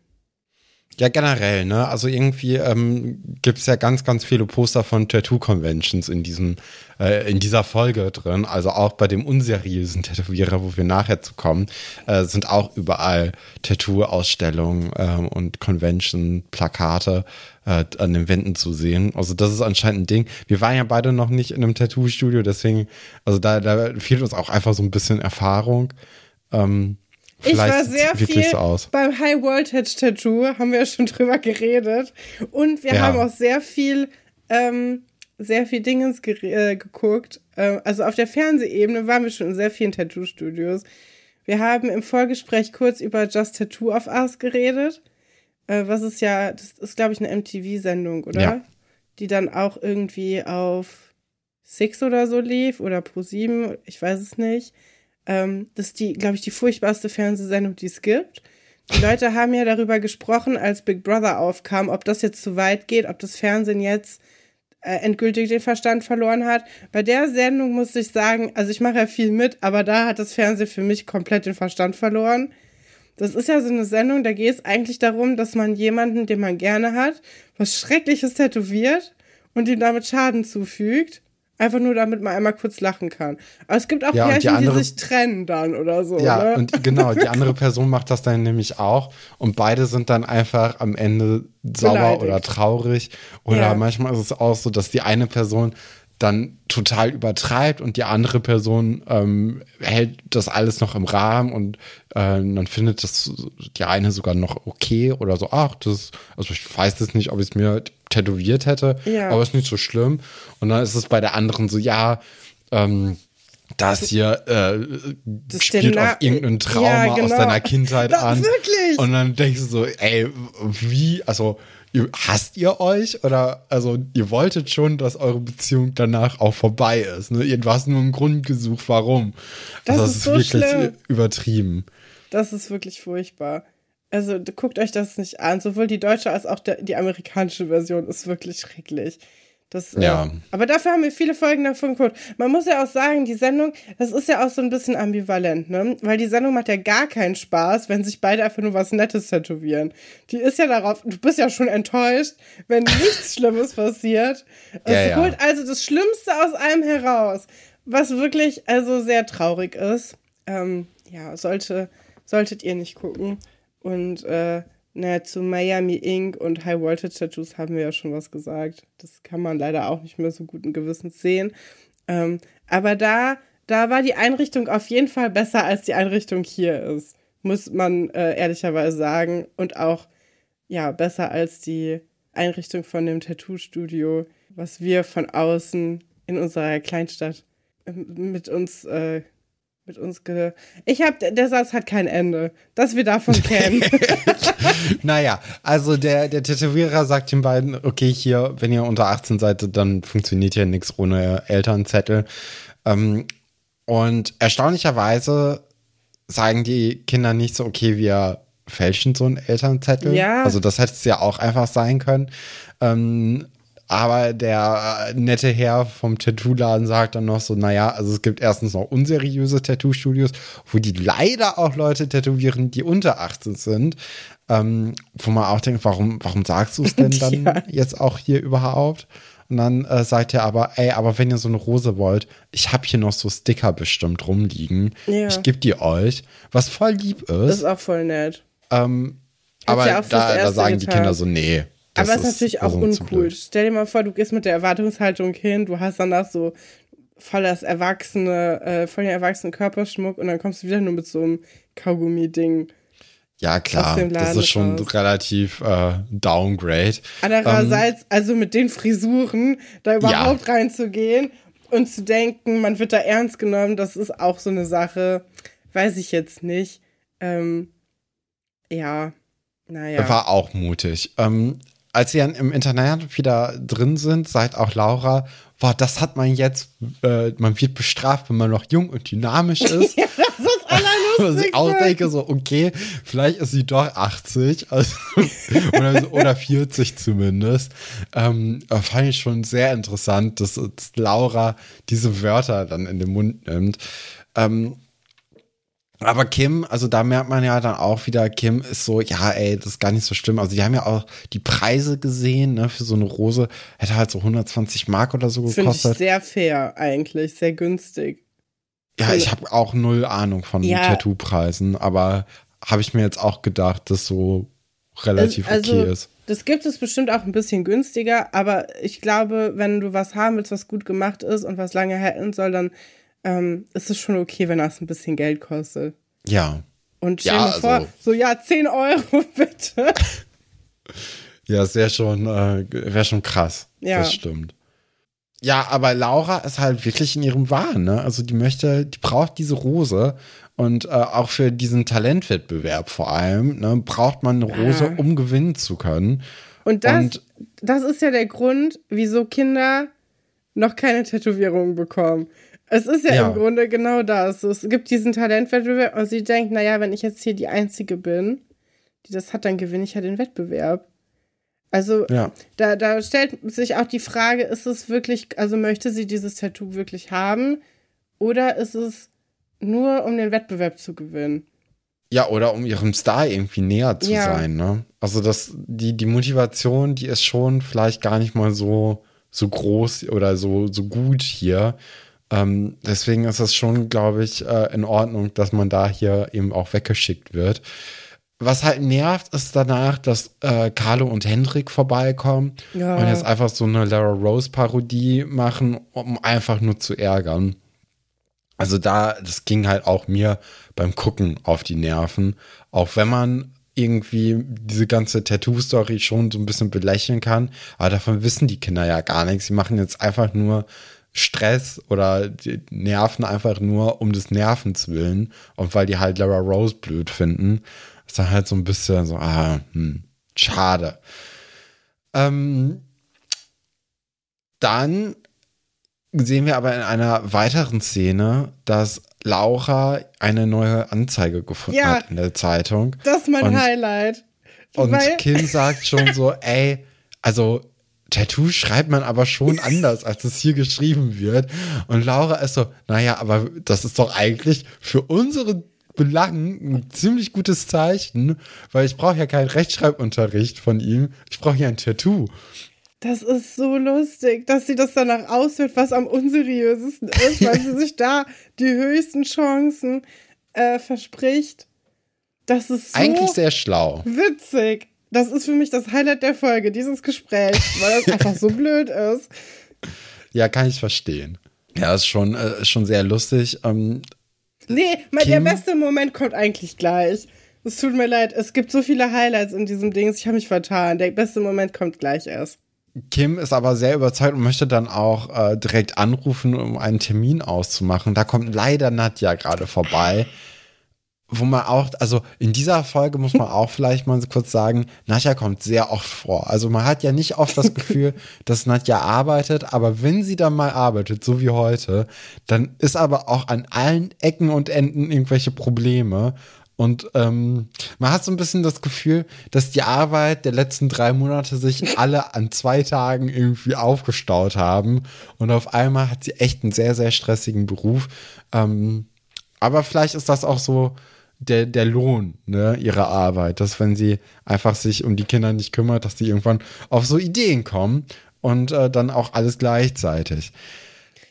Ja, generell, ne? Also irgendwie ähm, gibt es ja ganz, ganz viele Poster von Tattoo-Conventions in diesem, äh, in dieser Folge drin. Also auch bei dem unseriösen Tätowierer, wo wir nachher zu kommen, äh, sind auch überall Tattoo-Ausstellungen äh, und Convention-Plakate äh, an den Wänden zu sehen. Also das ist anscheinend ein Ding. Wir waren ja beide noch nicht in einem Tattoo-Studio, deswegen, also da, da fehlt uns auch einfach so ein bisschen Erfahrung. Ähm, ich war sehr viel so beim High Voltage Tattoo, haben wir ja schon drüber geredet. Und wir ja. haben auch sehr viel ähm, sehr viel Dingens ge äh, geguckt. Äh, also auf der Fernsehebene waren wir schon in sehr vielen Tattoo-Studios. Wir haben im Vorgespräch kurz über Just Tattoo of Us geredet. Äh, was ist ja, das ist, glaube ich, eine MTV-Sendung, oder? Ja. Die dann auch irgendwie auf Six oder so lief oder Pro 7, ich weiß es nicht. Ähm, das ist die, glaube ich, die furchtbarste Fernsehsendung, die es gibt. Die Leute haben ja darüber gesprochen, als Big Brother aufkam, ob das jetzt zu weit geht, ob das Fernsehen jetzt äh, endgültig den Verstand verloren hat. Bei der Sendung muss ich sagen, also ich mache ja viel mit, aber da hat das Fernsehen für mich komplett den Verstand verloren. Das ist ja so eine Sendung, da geht es eigentlich darum, dass man jemanden, den man gerne hat, was Schreckliches tätowiert und ihm damit Schaden zufügt. Einfach nur, damit man einmal kurz lachen kann. Aber es gibt auch ja, Pärchen, die, andere, die, sich trennen dann oder so. Ja, ne? und genau, die andere Person macht das dann nämlich auch. Und beide sind dann einfach am Ende sauer Beleidigt. oder traurig. Oder ja. manchmal ist es auch so, dass die eine Person dann total übertreibt und die andere Person ähm, hält das alles noch im Rahmen und äh, dann findet das die eine sogar noch okay oder so, ach, das, also ich weiß das nicht, ob ich es mir tätowiert hätte, ja. aber ist nicht so schlimm. Und dann ist es bei der anderen so, ja, ähm, das hier äh, das spielt auf irgendein Trauma ja, genau. aus deiner Kindheit an. Wirklich? Und dann denkst du so, ey, wie, also hasst ihr euch oder also ihr wolltet schon, dass eure Beziehung danach auch vorbei ist. Ne? Ihr hast nur einen Grund gesucht, warum. Das, also, das ist, ist so wirklich schlimm. übertrieben. Das ist wirklich furchtbar. Also guckt euch das nicht an. Sowohl die deutsche als auch der, die amerikanische Version ist wirklich schrecklich. Das, äh, ja. Äh, aber dafür haben wir viele Folgen davon geguckt. Man muss ja auch sagen, die Sendung, das ist ja auch so ein bisschen ambivalent, ne? Weil die Sendung macht ja gar keinen Spaß, wenn sich beide einfach nur was Nettes tätowieren. Die ist ja darauf, du bist ja schon enttäuscht, wenn nichts Schlimmes passiert. Es ja, ja. holt also das Schlimmste aus einem heraus, was wirklich also sehr traurig ist. Ähm, ja, sollte, solltet ihr nicht gucken. Und äh, naja, zu Miami Ink und High Voltage Tattoos haben wir ja schon was gesagt. Das kann man leider auch nicht mehr so guten Gewissens sehen. Ähm, aber da, da war die Einrichtung auf jeden Fall besser, als die Einrichtung hier ist. Muss man äh, ehrlicherweise sagen. Und auch, ja, besser als die Einrichtung von dem Tattoo-Studio, was wir von außen in unserer Kleinstadt äh, mit uns äh, mit uns ge. Ich hab, der Satz hat kein Ende, dass wir davon kennen. naja, also der, der Tätowierer sagt den beiden, okay, hier, wenn ihr unter 18 seid, dann funktioniert ja nichts ohne Elternzettel. Ähm, und erstaunlicherweise sagen die Kinder nicht so, okay, wir fälschen so einen Elternzettel. Ja. Also das hätte es ja auch einfach sein können. Ähm, aber der äh, nette Herr vom Tattoo-Laden sagt dann noch so, naja, also es gibt erstens noch unseriöse Tattoo-Studios, wo die leider auch Leute tätowieren, die unter 18 sind. Ähm, wo man auch denkt, warum, warum sagst du es denn dann ja. jetzt auch hier überhaupt? Und dann äh, sagt er aber, ey, aber wenn ihr so eine Rose wollt, ich habe hier noch so Sticker bestimmt rumliegen. Ja. Ich gebe die euch, was voll lieb ist. Das ist auch voll nett. Ähm, aber ja da, da sagen die Kinder so, nee, das Aber es ist natürlich auch uncool. Stell dir mal vor, du gehst mit der Erwartungshaltung hin, du hast danach so voll das erwachsene, äh, voll den erwachsenen Körperschmuck und dann kommst du wieder nur mit so einem Kaugummi-Ding. Ja, klar, das ist schon raus. relativ äh, downgrade. Andererseits, ähm, also mit den Frisuren, da überhaupt ja. reinzugehen und zu denken, man wird da ernst genommen, das ist auch so eine Sache, weiß ich jetzt nicht. Ähm, ja, naja. War auch mutig. Ähm, als sie dann im Internat wieder drin sind, sagt auch Laura, boah, das hat man jetzt, äh, man wird bestraft, wenn man noch jung und dynamisch ist. ja, das ist allerlustig. ich auch denke so, okay, vielleicht ist sie doch 80 also, oder, so, oder 40 zumindest. Ähm, fand ich schon sehr interessant, dass, dass Laura diese Wörter dann in den Mund nimmt. Ähm, aber Kim, also da merkt man ja dann auch wieder, Kim ist so, ja, ey, das ist gar nicht so schlimm. Also die haben ja auch die Preise gesehen, ne, für so eine Rose. Hätte halt so 120 Mark oder so gekostet. Finde ich sehr fair eigentlich, sehr günstig. Ja, ich habe auch null Ahnung von ja. Tattoo-Preisen, aber habe ich mir jetzt auch gedacht, dass so relativ also, okay ist. Das gibt es bestimmt auch ein bisschen günstiger, aber ich glaube, wenn du was haben willst, was gut gemacht ist und was lange halten soll, dann ähm, ist es schon okay, wenn das ein bisschen Geld kostet. Ja. Und stell ja, dir vor, also, so ja, 10 Euro bitte. ja, es wäre schon, äh, wär schon krass. Ja. Das stimmt. Ja, aber Laura ist halt wirklich in ihrem Wahn, ne? Also die möchte, die braucht diese Rose und äh, auch für diesen Talentwettbewerb vor allem, ne, braucht man eine Rose, ja. um gewinnen zu können. Und das, und das ist ja der Grund, wieso Kinder noch keine Tätowierungen bekommen. Es ist ja, ja, im Grunde genau das. Es gibt diesen Talentwettbewerb und sie denkt, naja, wenn ich jetzt hier die Einzige bin, die das hat, dann gewinne ich ja den Wettbewerb. Also ja. da, da stellt sich auch die Frage, ist es wirklich, also möchte sie dieses Tattoo wirklich haben oder ist es nur, um den Wettbewerb zu gewinnen? Ja, oder um ihrem Star irgendwie näher zu ja. sein, ne? Also das, die, die Motivation, die ist schon vielleicht gar nicht mal so, so groß oder so, so gut hier. Ähm, deswegen ist es schon, glaube ich, äh, in Ordnung, dass man da hier eben auch weggeschickt wird. Was halt nervt, ist danach, dass äh, Carlo und Hendrik vorbeikommen ja. und jetzt einfach so eine Lara Rose Parodie machen, um einfach nur zu ärgern. Also da, das ging halt auch mir beim Gucken auf die Nerven. Auch wenn man irgendwie diese ganze Tattoo-Story schon so ein bisschen belächeln kann. Aber davon wissen die Kinder ja gar nichts. Sie machen jetzt einfach nur Stress oder nerven einfach nur um des Nervens willen. Und weil die halt Lara Rose blöd finden. Ist dann halt so ein bisschen so, ah, hm, schade. Ähm, dann sehen wir aber in einer weiteren Szene, dass Laura eine neue Anzeige gefunden ja, hat in der Zeitung. Das ist mein und, Highlight. Und Kim sagt schon so, ey, also Tattoo schreibt man aber schon anders, als es hier geschrieben wird. Und Laura ist so, naja, aber das ist doch eigentlich für unsere Belangen ein ziemlich gutes Zeichen, weil ich brauche ja keinen Rechtschreibunterricht von ihm. Ich brauche ja ein Tattoo. Das ist so lustig, dass sie das danach aushört, was am unseriösesten ist, weil sie sich da die höchsten Chancen äh, verspricht. Das ist so eigentlich sehr schlau. Witzig. Das ist für mich das Highlight der Folge, dieses Gespräch, weil das einfach so blöd ist. Ja, kann ich verstehen. Ja, ist schon, äh, schon sehr lustig. Ähm, nee, mein, der beste Moment kommt eigentlich gleich. Es tut mir leid, es gibt so viele Highlights in diesem Ding, ich habe mich vertan. Der beste Moment kommt gleich erst. Kim ist aber sehr überzeugt und möchte dann auch äh, direkt anrufen, um einen Termin auszumachen. Da kommt leider Nadja gerade vorbei. Wo man auch, also in dieser Folge muss man auch vielleicht mal kurz sagen, Nadja kommt sehr oft vor. Also man hat ja nicht oft das Gefühl, dass Nadja arbeitet, aber wenn sie dann mal arbeitet, so wie heute, dann ist aber auch an allen Ecken und Enden irgendwelche Probleme. Und ähm, man hat so ein bisschen das Gefühl, dass die Arbeit der letzten drei Monate sich alle an zwei Tagen irgendwie aufgestaut haben. Und auf einmal hat sie echt einen sehr, sehr stressigen Beruf. Ähm, aber vielleicht ist das auch so der, der Lohn ne, ihrer Arbeit, dass wenn sie einfach sich um die Kinder nicht kümmert, dass sie irgendwann auf so Ideen kommen und äh, dann auch alles gleichzeitig.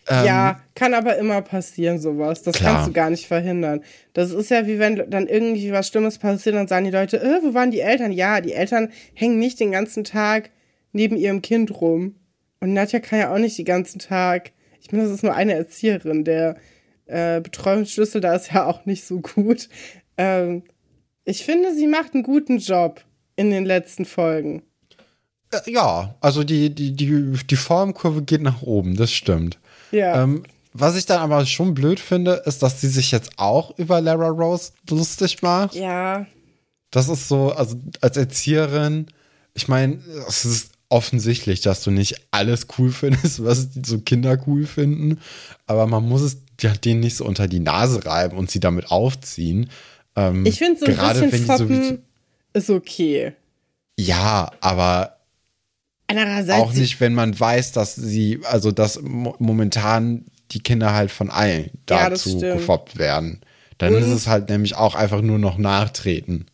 Ähm, ja, kann aber immer passieren, sowas. Das klar. kannst du gar nicht verhindern. Das ist ja wie wenn dann irgendwie was Schlimmes passiert und sagen die Leute, äh, wo waren die Eltern? Ja, die Eltern hängen nicht den ganzen Tag neben ihrem Kind rum. Und Nadja kann ja auch nicht den ganzen Tag. Ich meine, das ist nur eine Erzieherin. Der äh, Betreuungsschlüssel da ist ja auch nicht so gut. Ähm, ich finde, sie macht einen guten Job in den letzten Folgen. Äh, ja, also die, die, die, die Formkurve geht nach oben, das stimmt. Ja. Ähm, was ich dann aber schon blöd finde, ist, dass sie sich jetzt auch über Lara Rose lustig macht. Ja. Das ist so, also als Erzieherin, ich meine, es ist offensichtlich, dass du nicht alles cool findest, was so Kinder cool finden, aber man muss es ja, denen nicht so unter die Nase reiben und sie damit aufziehen. Ähm, ich finde so ein gerade bisschen die so ist okay. Ja, aber Andererseits auch nicht, wenn man weiß, dass sie, also dass momentan die Kinder halt von allen dazu ja, gefoppt werden. Dann Und ist es halt nämlich auch einfach nur noch nachtreten.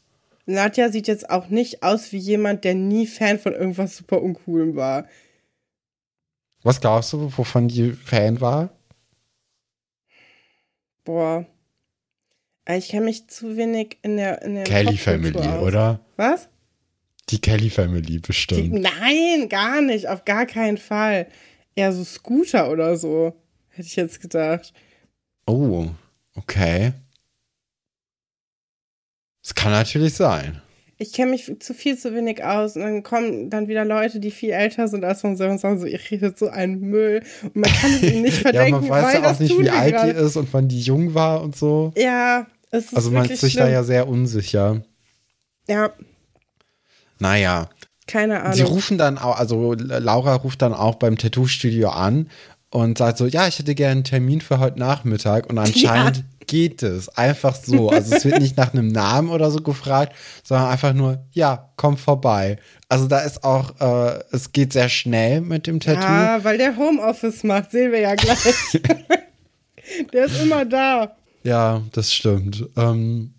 Nadja sieht jetzt auch nicht aus wie jemand, der nie Fan von irgendwas super Uncoolem war. Was glaubst du, wovon die Fan war? Boah. Ich kenne mich zu wenig in der, in der Kelly Family, aus. oder? Was? Die Kelly Family bestimmt. Die, nein, gar nicht, auf gar keinen Fall. Eher so Scooter oder so, hätte ich jetzt gedacht. Oh, okay. Es kann natürlich sein. ich kenne mich zu viel zu wenig aus und dann kommen dann wieder Leute, die viel älter sind als man selber und sagen so, ihr redet so einen Müll und man kann es ihnen nicht verdenken, ja, man weiß ja auch nicht, wie alt die ist und wann die jung war und so. Ja, Also man ist sich schlimm. da ja sehr unsicher. Ja, Naja, keine Ahnung. sie rufen dann auch, also Laura ruft dann auch beim Tattoo-Studio an und sagt so, ja, ich hätte gerne einen Termin für heute Nachmittag und anscheinend geht es einfach so. Also es wird nicht nach einem Namen oder so gefragt, sondern einfach nur, ja, komm vorbei. Also da ist auch, äh, es geht sehr schnell mit dem Tattoo. Ja, weil der Homeoffice macht, sehen wir ja gleich. der ist immer da. Ja, das stimmt. Ähm,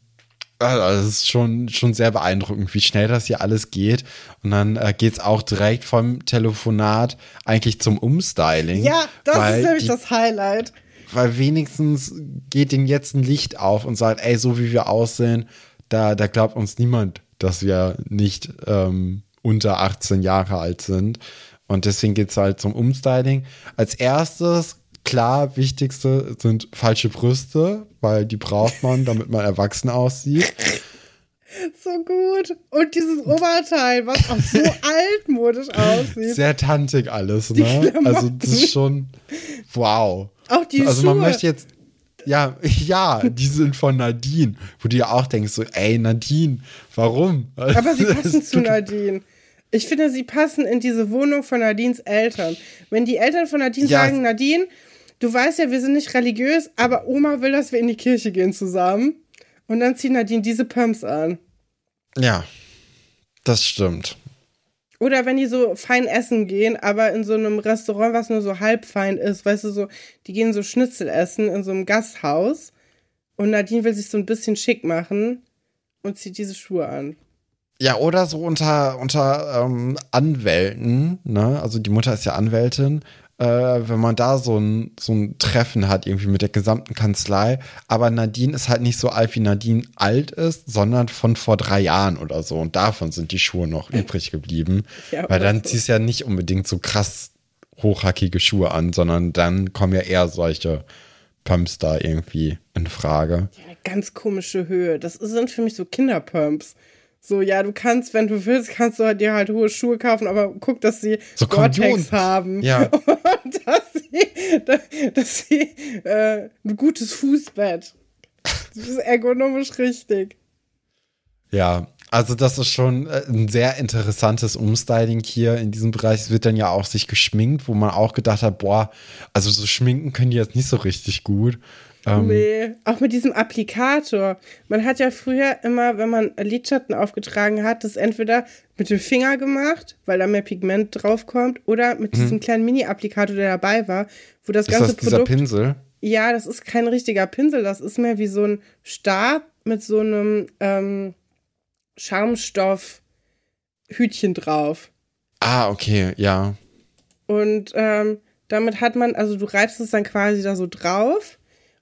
also das ist schon, schon sehr beeindruckend, wie schnell das hier alles geht. Und dann äh, geht es auch direkt vom Telefonat eigentlich zum Umstyling. Ja, das ist nämlich die, das Highlight. Weil wenigstens geht denen jetzt ein Licht auf und sagt, ey, so wie wir aussehen, da, da glaubt uns niemand, dass wir nicht ähm, unter 18 Jahre alt sind. Und deswegen geht es halt zum Umstyling. Als erstes, klar, wichtigste sind falsche Brüste, weil die braucht man, damit man erwachsen aussieht. So gut. Und dieses Oberteil, was auch so altmodisch aussieht. Sehr tantig alles, ne? Also das ist schon wow. Auch die also Schuhe. man möchte jetzt ja, ja, die sind von Nadine, wo du ja auch denkst so, ey Nadine, warum? Aber sie passen zu Nadine. Ich finde, sie passen in diese Wohnung von Nadines Eltern. Wenn die Eltern von Nadine Ja. sagen, Nadine, du weißt ja, wir sind nicht religiös, aber Oma will, dass wir in die Kirche gehen zusammen. Und dann zieht Nadine diese Pumps an. Ja, das stimmt. Oder wenn die so fein essen gehen, aber in so einem Restaurant, was nur so halb fein ist, weißt du, so, die gehen so Schnitzel essen in so einem Gasthaus. Und Nadine will sich so ein bisschen schick machen und zieht diese Schuhe an. Ja, oder so unter, unter ähm, Anwälten, ne? Also die Mutter ist ja Anwältin, äh, wenn man da so ein, so ein Treffen hat, irgendwie mit der gesamten Kanzlei, aber Nadine ist halt nicht so alt, wie Nadine alt ist, sondern von vor drei Jahren oder so. Und davon sind die Schuhe noch übrig geblieben. Ja, weil dann so. ziehst du ja nicht unbedingt so krass hochhackige Schuhe an, sondern dann kommen ja eher solche Pumps da irgendwie in Frage. Eine ganz komische Höhe. Das sind für mich so Kinderpumps. So, ja, du kannst, wenn du willst, kannst du dir halt hohe Schuhe kaufen, aber guck, dass sie So Gore-Tex haben. Ja. Und dass sie, dass- dass sie äh, ein gutes Fußbett. Das ist ergonomisch richtig. Ja, also das ist schon äh, ein sehr interessantes Umstyling hier in diesem Bereich. Es wird dann ja auch sich geschminkt, wo man auch gedacht hat, boah, also so schminken können die jetzt nicht so richtig gut. Ähm, Nee, auch mit diesem Applikator. Man hat ja früher immer, wenn man Lidschatten aufgetragen hat, das entweder mit dem Finger gemacht, weil da mehr Pigment draufkommt, oder mit diesem kleinen Mini-Applikator, der dabei war, wo das Mhm. ist ganze das dieser Produkt. Pinsel? Ja, das ist kein richtiger Pinsel, das ist mehr wie so ein Stab mit so einem ähm, Schaumstoff-Hütchen drauf. Ah, okay, ja. Und ähm, damit hat man, also du reibst es dann quasi da so drauf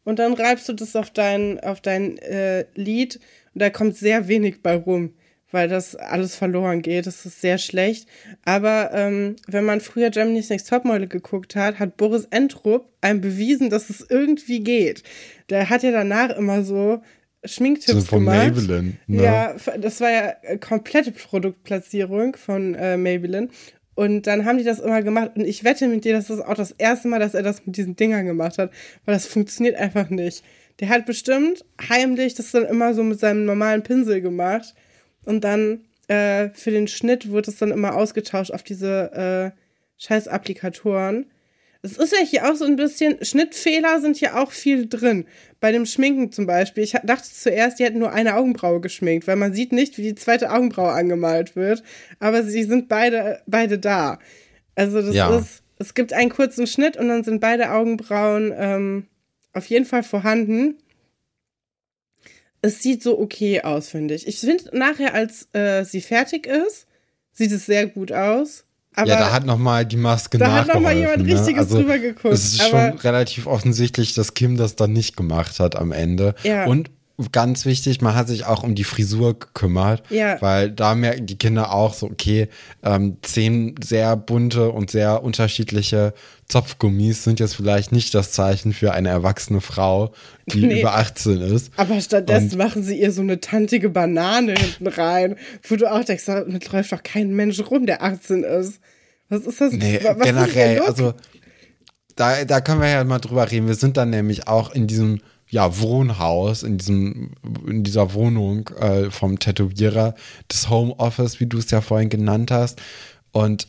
und dann reibst du das auf dein, auf dein äh, Lied und da kommt sehr wenig bei rum, weil das alles verloren geht. Das ist sehr schlecht. Aber ähm, wenn man früher Germany's Next Topmodel geguckt hat, hat Boris Entrup einem bewiesen, dass es irgendwie geht. Der hat ja danach immer so Schminktipps So von gemacht. Maybelline. Ne? Ja, das war ja äh, komplette Produktplatzierung von äh, Maybelline. Und dann haben die das immer gemacht. Und ich wette mit dir, das ist auch das erste Mal, dass er das mit diesen Dingern gemacht hat. Weil das funktioniert einfach nicht. Der hat bestimmt heimlich das dann immer so mit seinem normalen Pinsel gemacht. Und dann äh, für den Schnitt wird es dann immer ausgetauscht auf diese äh, scheiß Applikatoren. Es ist ja hier auch so ein bisschen, Schnittfehler sind hier auch viel drin. Bei dem Schminken zum Beispiel. Ich dachte zuerst, die hätten nur eine Augenbraue geschminkt, weil man sieht nicht, wie die zweite Augenbraue angemalt wird. Aber sie sind beide, beide da. Also das Ja. ist, es gibt einen kurzen Schnitt und dann sind beide Augenbrauen ähm, auf jeden Fall vorhanden. Es sieht so okay aus, finde ich. Ich finde nachher, als äh, sie fertig ist, sieht es sehr gut aus. Aber ja, da hat noch mal die Maske da hat noch mal nachgeholfen, jemand ne? Richtiges also, drüber geguckt, Es ist aber- schon relativ offensichtlich, dass Kim das dann nicht gemacht hat am Ende. Ja. Und ganz wichtig, man hat sich auch um die Frisur gekümmert, Ja. weil da merken die Kinder auch so, okay, ähm, zehn sehr bunte und sehr unterschiedliche Zopfgummis sind jetzt vielleicht nicht das Zeichen für eine erwachsene Frau, die Nee. über 18 ist. Aber stattdessen Und- machen sie ihr so eine tantige Banane hinten rein, wo du auch denkst, da läuft doch kein Mensch rum, der 18 ist. Was ist das? Nee, wa- was generell, also da, da können wir ja mal drüber reden. Wir sind dann nämlich auch in diesem ja, Wohnhaus, in diesem, in dieser Wohnung äh, vom Tätowierer, das Homeoffice, wie du es ja vorhin genannt hast. Und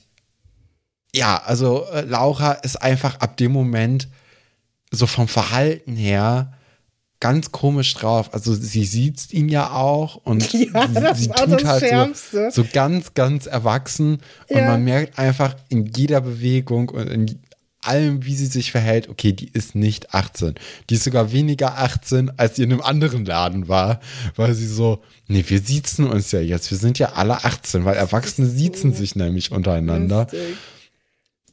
ja, also äh, Laura ist einfach ab dem Moment so vom Verhalten her ganz komisch drauf. Also sie sieht ihn ja auch und Ja, sie, sie tut halt so, so ganz, ganz erwachsen und Ja. man merkt einfach in jeder Bewegung und in allem, wie sie sich verhält, okay, die ist nicht 18. Die ist sogar weniger 18, als sie in einem anderen Laden war, weil sie so, nee, wir siezen uns ja jetzt, wir sind ja alle 18, weil Erwachsene siezen sich nämlich untereinander.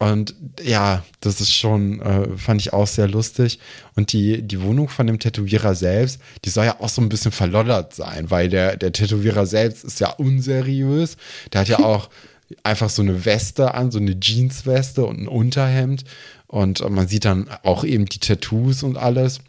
Und ja, das ist schon, äh, fand ich auch sehr lustig. Und die, die Wohnung von dem Tätowierer selbst, die soll ja auch so ein bisschen verloddert sein, weil der, der Tätowierer selbst ist ja unseriös. Der hat ja auch einfach so eine Weste an, so eine Jeansweste und ein Unterhemd. Und man sieht dann auch eben die Tattoos und alles.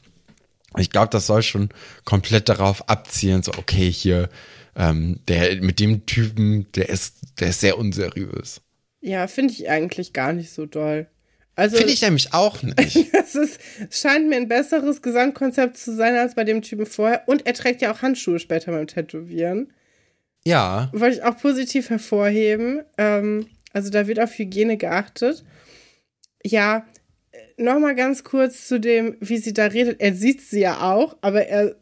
Ich glaube, das soll schon komplett darauf abzielen, so, okay, hier, ähm, der mit dem Typen, der ist, der ist sehr unseriös. Ja, finde ich eigentlich gar nicht so doll. Also, Finde ich nämlich auch nicht. es, ist, es scheint mir ein besseres Gesamtkonzept zu sein als bei dem Typen vorher. Und er trägt ja auch Handschuhe später beim Tätowieren. Ja, Wollte ich auch positiv hervorheben. Ähm, also da wird auf Hygiene geachtet. Ja, nochmal ganz kurz zu dem, wie sie da redet. Er sieht sie ja auch, aber er,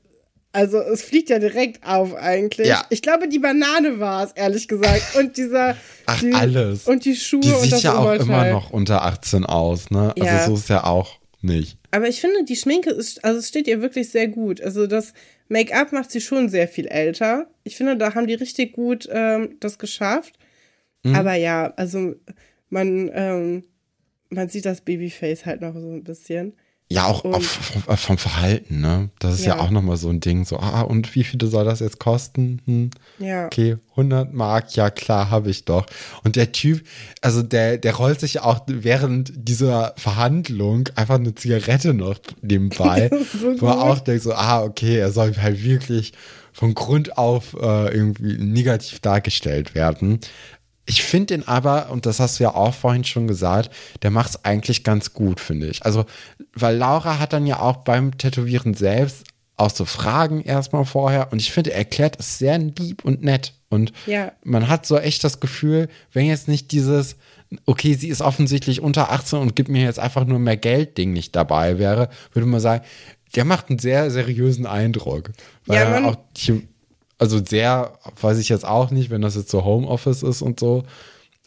also es fliegt ja direkt auf eigentlich. Ja. Ich glaube, die Banane war es, ehrlich gesagt. Und dieser. Ach, die, alles. Und die Schuhe die und sieht das ja auch immer noch unter 18 aus, ne? Ja. Also so ist ja auch nicht. Aber ich finde, die Schminke ist, also es steht ihr wirklich sehr gut. Also das Make-up macht sie schon sehr viel älter. Ich finde, da haben die richtig gut ähm, das geschafft. Mhm. Aber ja, also man, ähm, man sieht das Babyface halt noch so ein bisschen. Ja, auch auf, vom, vom Verhalten, ne? Das ist ja, Ja. auch nochmal so ein Ding. So, ah, und wie viele soll das jetzt kosten? Hm, Ja. okay, 100 Mark, ja klar, habe ich doch. Und der Typ, also der, der rollt sich ja auch während dieser Verhandlung einfach eine Zigarette noch nebenbei, so wo er auch denkt so, ah, okay, er soll halt wirklich von Grund auf äh, irgendwie negativ dargestellt werden. Ich finde ihn aber, und das hast du ja auch vorhin schon gesagt, der macht es eigentlich ganz gut, finde ich. Also, weil Laura hat dann ja auch beim Tätowieren selbst auch so Fragen erstmal vorher und ich finde, er erklärt es sehr lieb und nett. Und Ja. man hat so echt das Gefühl, wenn jetzt nicht dieses, okay, sie ist offensichtlich unter 18 und gibt mir jetzt einfach nur mehr Geld Ding nicht dabei wäre, würde man sagen, der macht einen sehr seriösen Eindruck. Weil Ja, er man- auch die, also sehr, weiß ich jetzt auch nicht, wenn das jetzt so Homeoffice ist und so,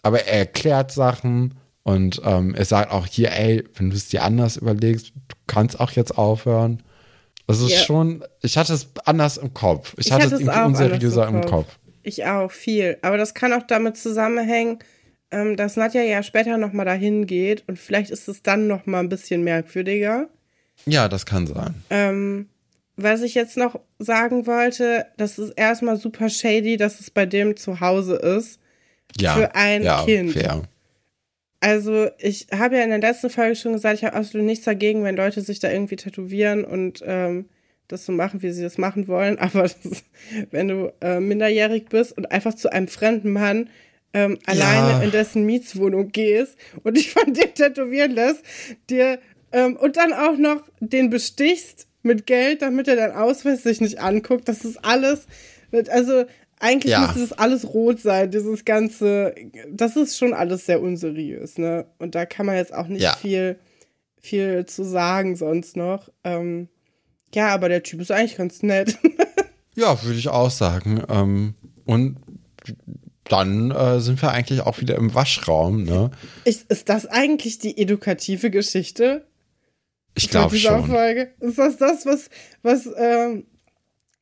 aber er erklärt Sachen und ähm, er sagt auch hier, ey, wenn du es dir anders überlegst, du kannst auch jetzt aufhören. Also es Ja. ist schon, ich hatte es anders im Kopf. Ich, Ich hatte hatte es irgendwie im unseriöser im Kopf. Kopf. Ich auch, viel. Aber das kann auch damit zusammenhängen, ähm, dass Nadja ja später nochmal dahin geht und vielleicht ist es dann nochmal ein bisschen merkwürdiger. Ja, das kann sein. Ähm, was ich jetzt noch sagen wollte, das ist erstmal super shady, dass es bei dem zu Hause ist. Ja, Für ein ja, Kind. Fair. Also, ich habe ja in der letzten Folge schon gesagt, ich habe absolut nichts dagegen, wenn Leute sich da irgendwie tätowieren und ähm, das so machen, wie sie das machen wollen. Aber das, wenn du äh, minderjährig bist und einfach zu einem fremden Mann ähm, alleine in dessen Mietswohnung gehst und dich von dem tätowieren lässt, dir ähm, und dann auch noch den bestichst mit Geld, damit er dein Ausweis sich nicht anguckt, das ist alles, also eigentlich Ja. müsste das alles rot sein, dieses ganze, das ist schon alles sehr unseriös, ne? Und da kann man jetzt auch nicht Ja. viel, viel zu sagen sonst noch. Ähm, ja, aber der Typ ist eigentlich ganz nett. Ja, würde ich auch sagen. Ähm, und dann äh, sind wir eigentlich auch wieder im Waschraum, ne? ist, ist das eigentlich die edukative Geschichte? Ich glaube schon. Folge? Ist das das, was, was, ähm,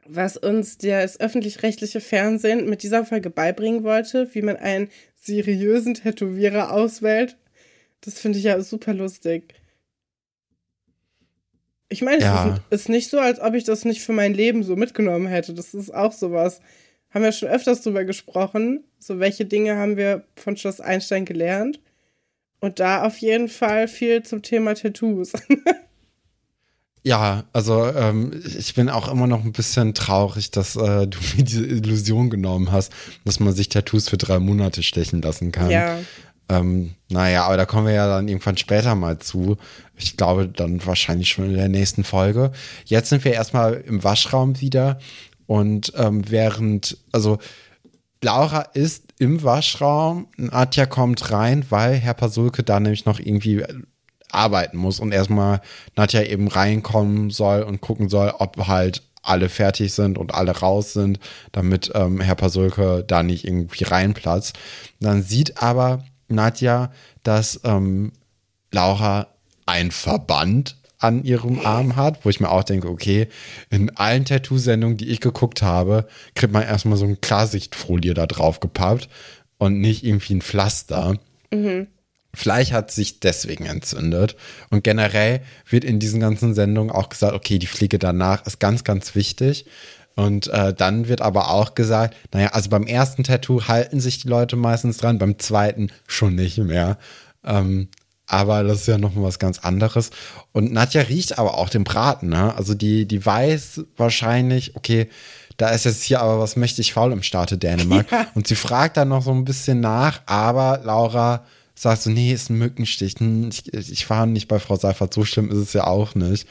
was uns das öffentlich-rechtliche Fernsehen mit dieser Folge beibringen wollte, wie man einen seriösen Tätowierer auswählt? Das finde ich ja super lustig. Ich meine, ja. es ist nicht so, als ob ich das nicht für mein Leben so mitgenommen hätte. Das ist auch sowas. Haben wir schon öfters drüber gesprochen. So, welche Dinge haben wir von Schloss Einstein gelernt? Und da auf jeden Fall viel zum Thema Tattoos. Ja, also ähm, ich bin auch immer noch ein bisschen traurig, dass äh, du mir diese Illusion genommen hast, dass man sich Tattoos für drei Monate stechen lassen kann. Ja. Ähm, naja, aber da kommen wir ja dann irgendwann später mal zu. Ich glaube dann wahrscheinlich schon in der nächsten Folge. Jetzt sind wir erstmal im Waschraum wieder und ähm, während, also Laura ist im Waschraum, Nadja kommt rein, weil Herr Pasulke da nämlich noch irgendwie arbeiten muss und erstmal Nadja eben reinkommen soll und gucken soll, ob halt alle fertig sind und alle raus sind, damit ähm, Herr Pasulke da nicht irgendwie reinplatzt. Dann sieht aber Nadja, dass ähm, Laura ein Verband an ihrem Arm hat, wo ich mir auch denke, okay, in allen Tattoo-Sendungen, die ich geguckt habe, kriegt man erstmal so ein Klarsichtfolie da drauf gepappt und nicht irgendwie ein Pflaster. Mhm. Vielleicht hat sich deswegen entzündet. Und generell wird in diesen ganzen Sendungen auch gesagt, okay, die Pflege danach ist ganz, ganz wichtig. Und äh, dann wird aber auch gesagt, naja, also beim ersten Tattoo halten sich die Leute meistens dran, beim zweiten schon nicht mehr. Ähm, aber das ist ja noch mal was ganz anderes. Und Nadja riecht aber auch den Braten, ne? Also die, die weiß wahrscheinlich, okay, da ist jetzt hier aber was mächtig faul im Staate Dänemark. Ja. Und sie fragt dann noch so ein bisschen nach, aber Laura sagt so, nee, ist ein Mückenstich. Hm, ich, ich war nicht bei Frau Seifert, so schlimm ist es ja auch nicht.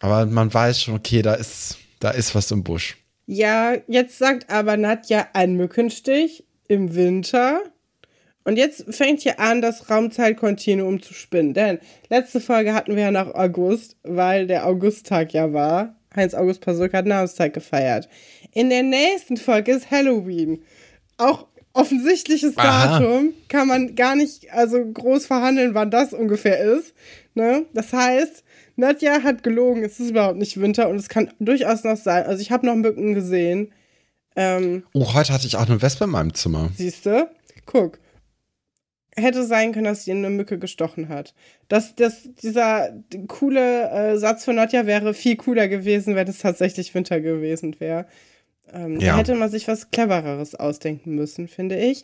Aber man weiß schon, okay, da ist, da ist was im Busch. Ja, jetzt sagt aber Nadja ein Mückenstich im Winter. Und jetzt fängt hier an, das Raumzeitkontinuum zu spinnen. Denn letzte Folge hatten wir ja noch August, weil der Augusttag ja war. Heinz-August Pasulk hat Namenstag gefeiert. In der nächsten Folge ist Halloween. Auch offensichtliches Aha. Datum, kann man gar nicht also groß verhandeln, wann das ungefähr ist. Ne? Das heißt, Nadja hat gelogen, es ist überhaupt nicht Winter und es kann durchaus noch sein. Also ich habe noch Mücken gesehen. Ähm, oh, heute hatte ich auch eine Wespe in meinem Zimmer. Siehst du? Guck. Hätte sein können, dass sie eine Mücke gestochen hat. Das, das, dieser coole äh, Satz von Nadja wäre viel cooler gewesen, wenn es tatsächlich Winter gewesen wäre. Ähm, ja. Da hätte man sich was Clevereres ausdenken müssen, finde ich.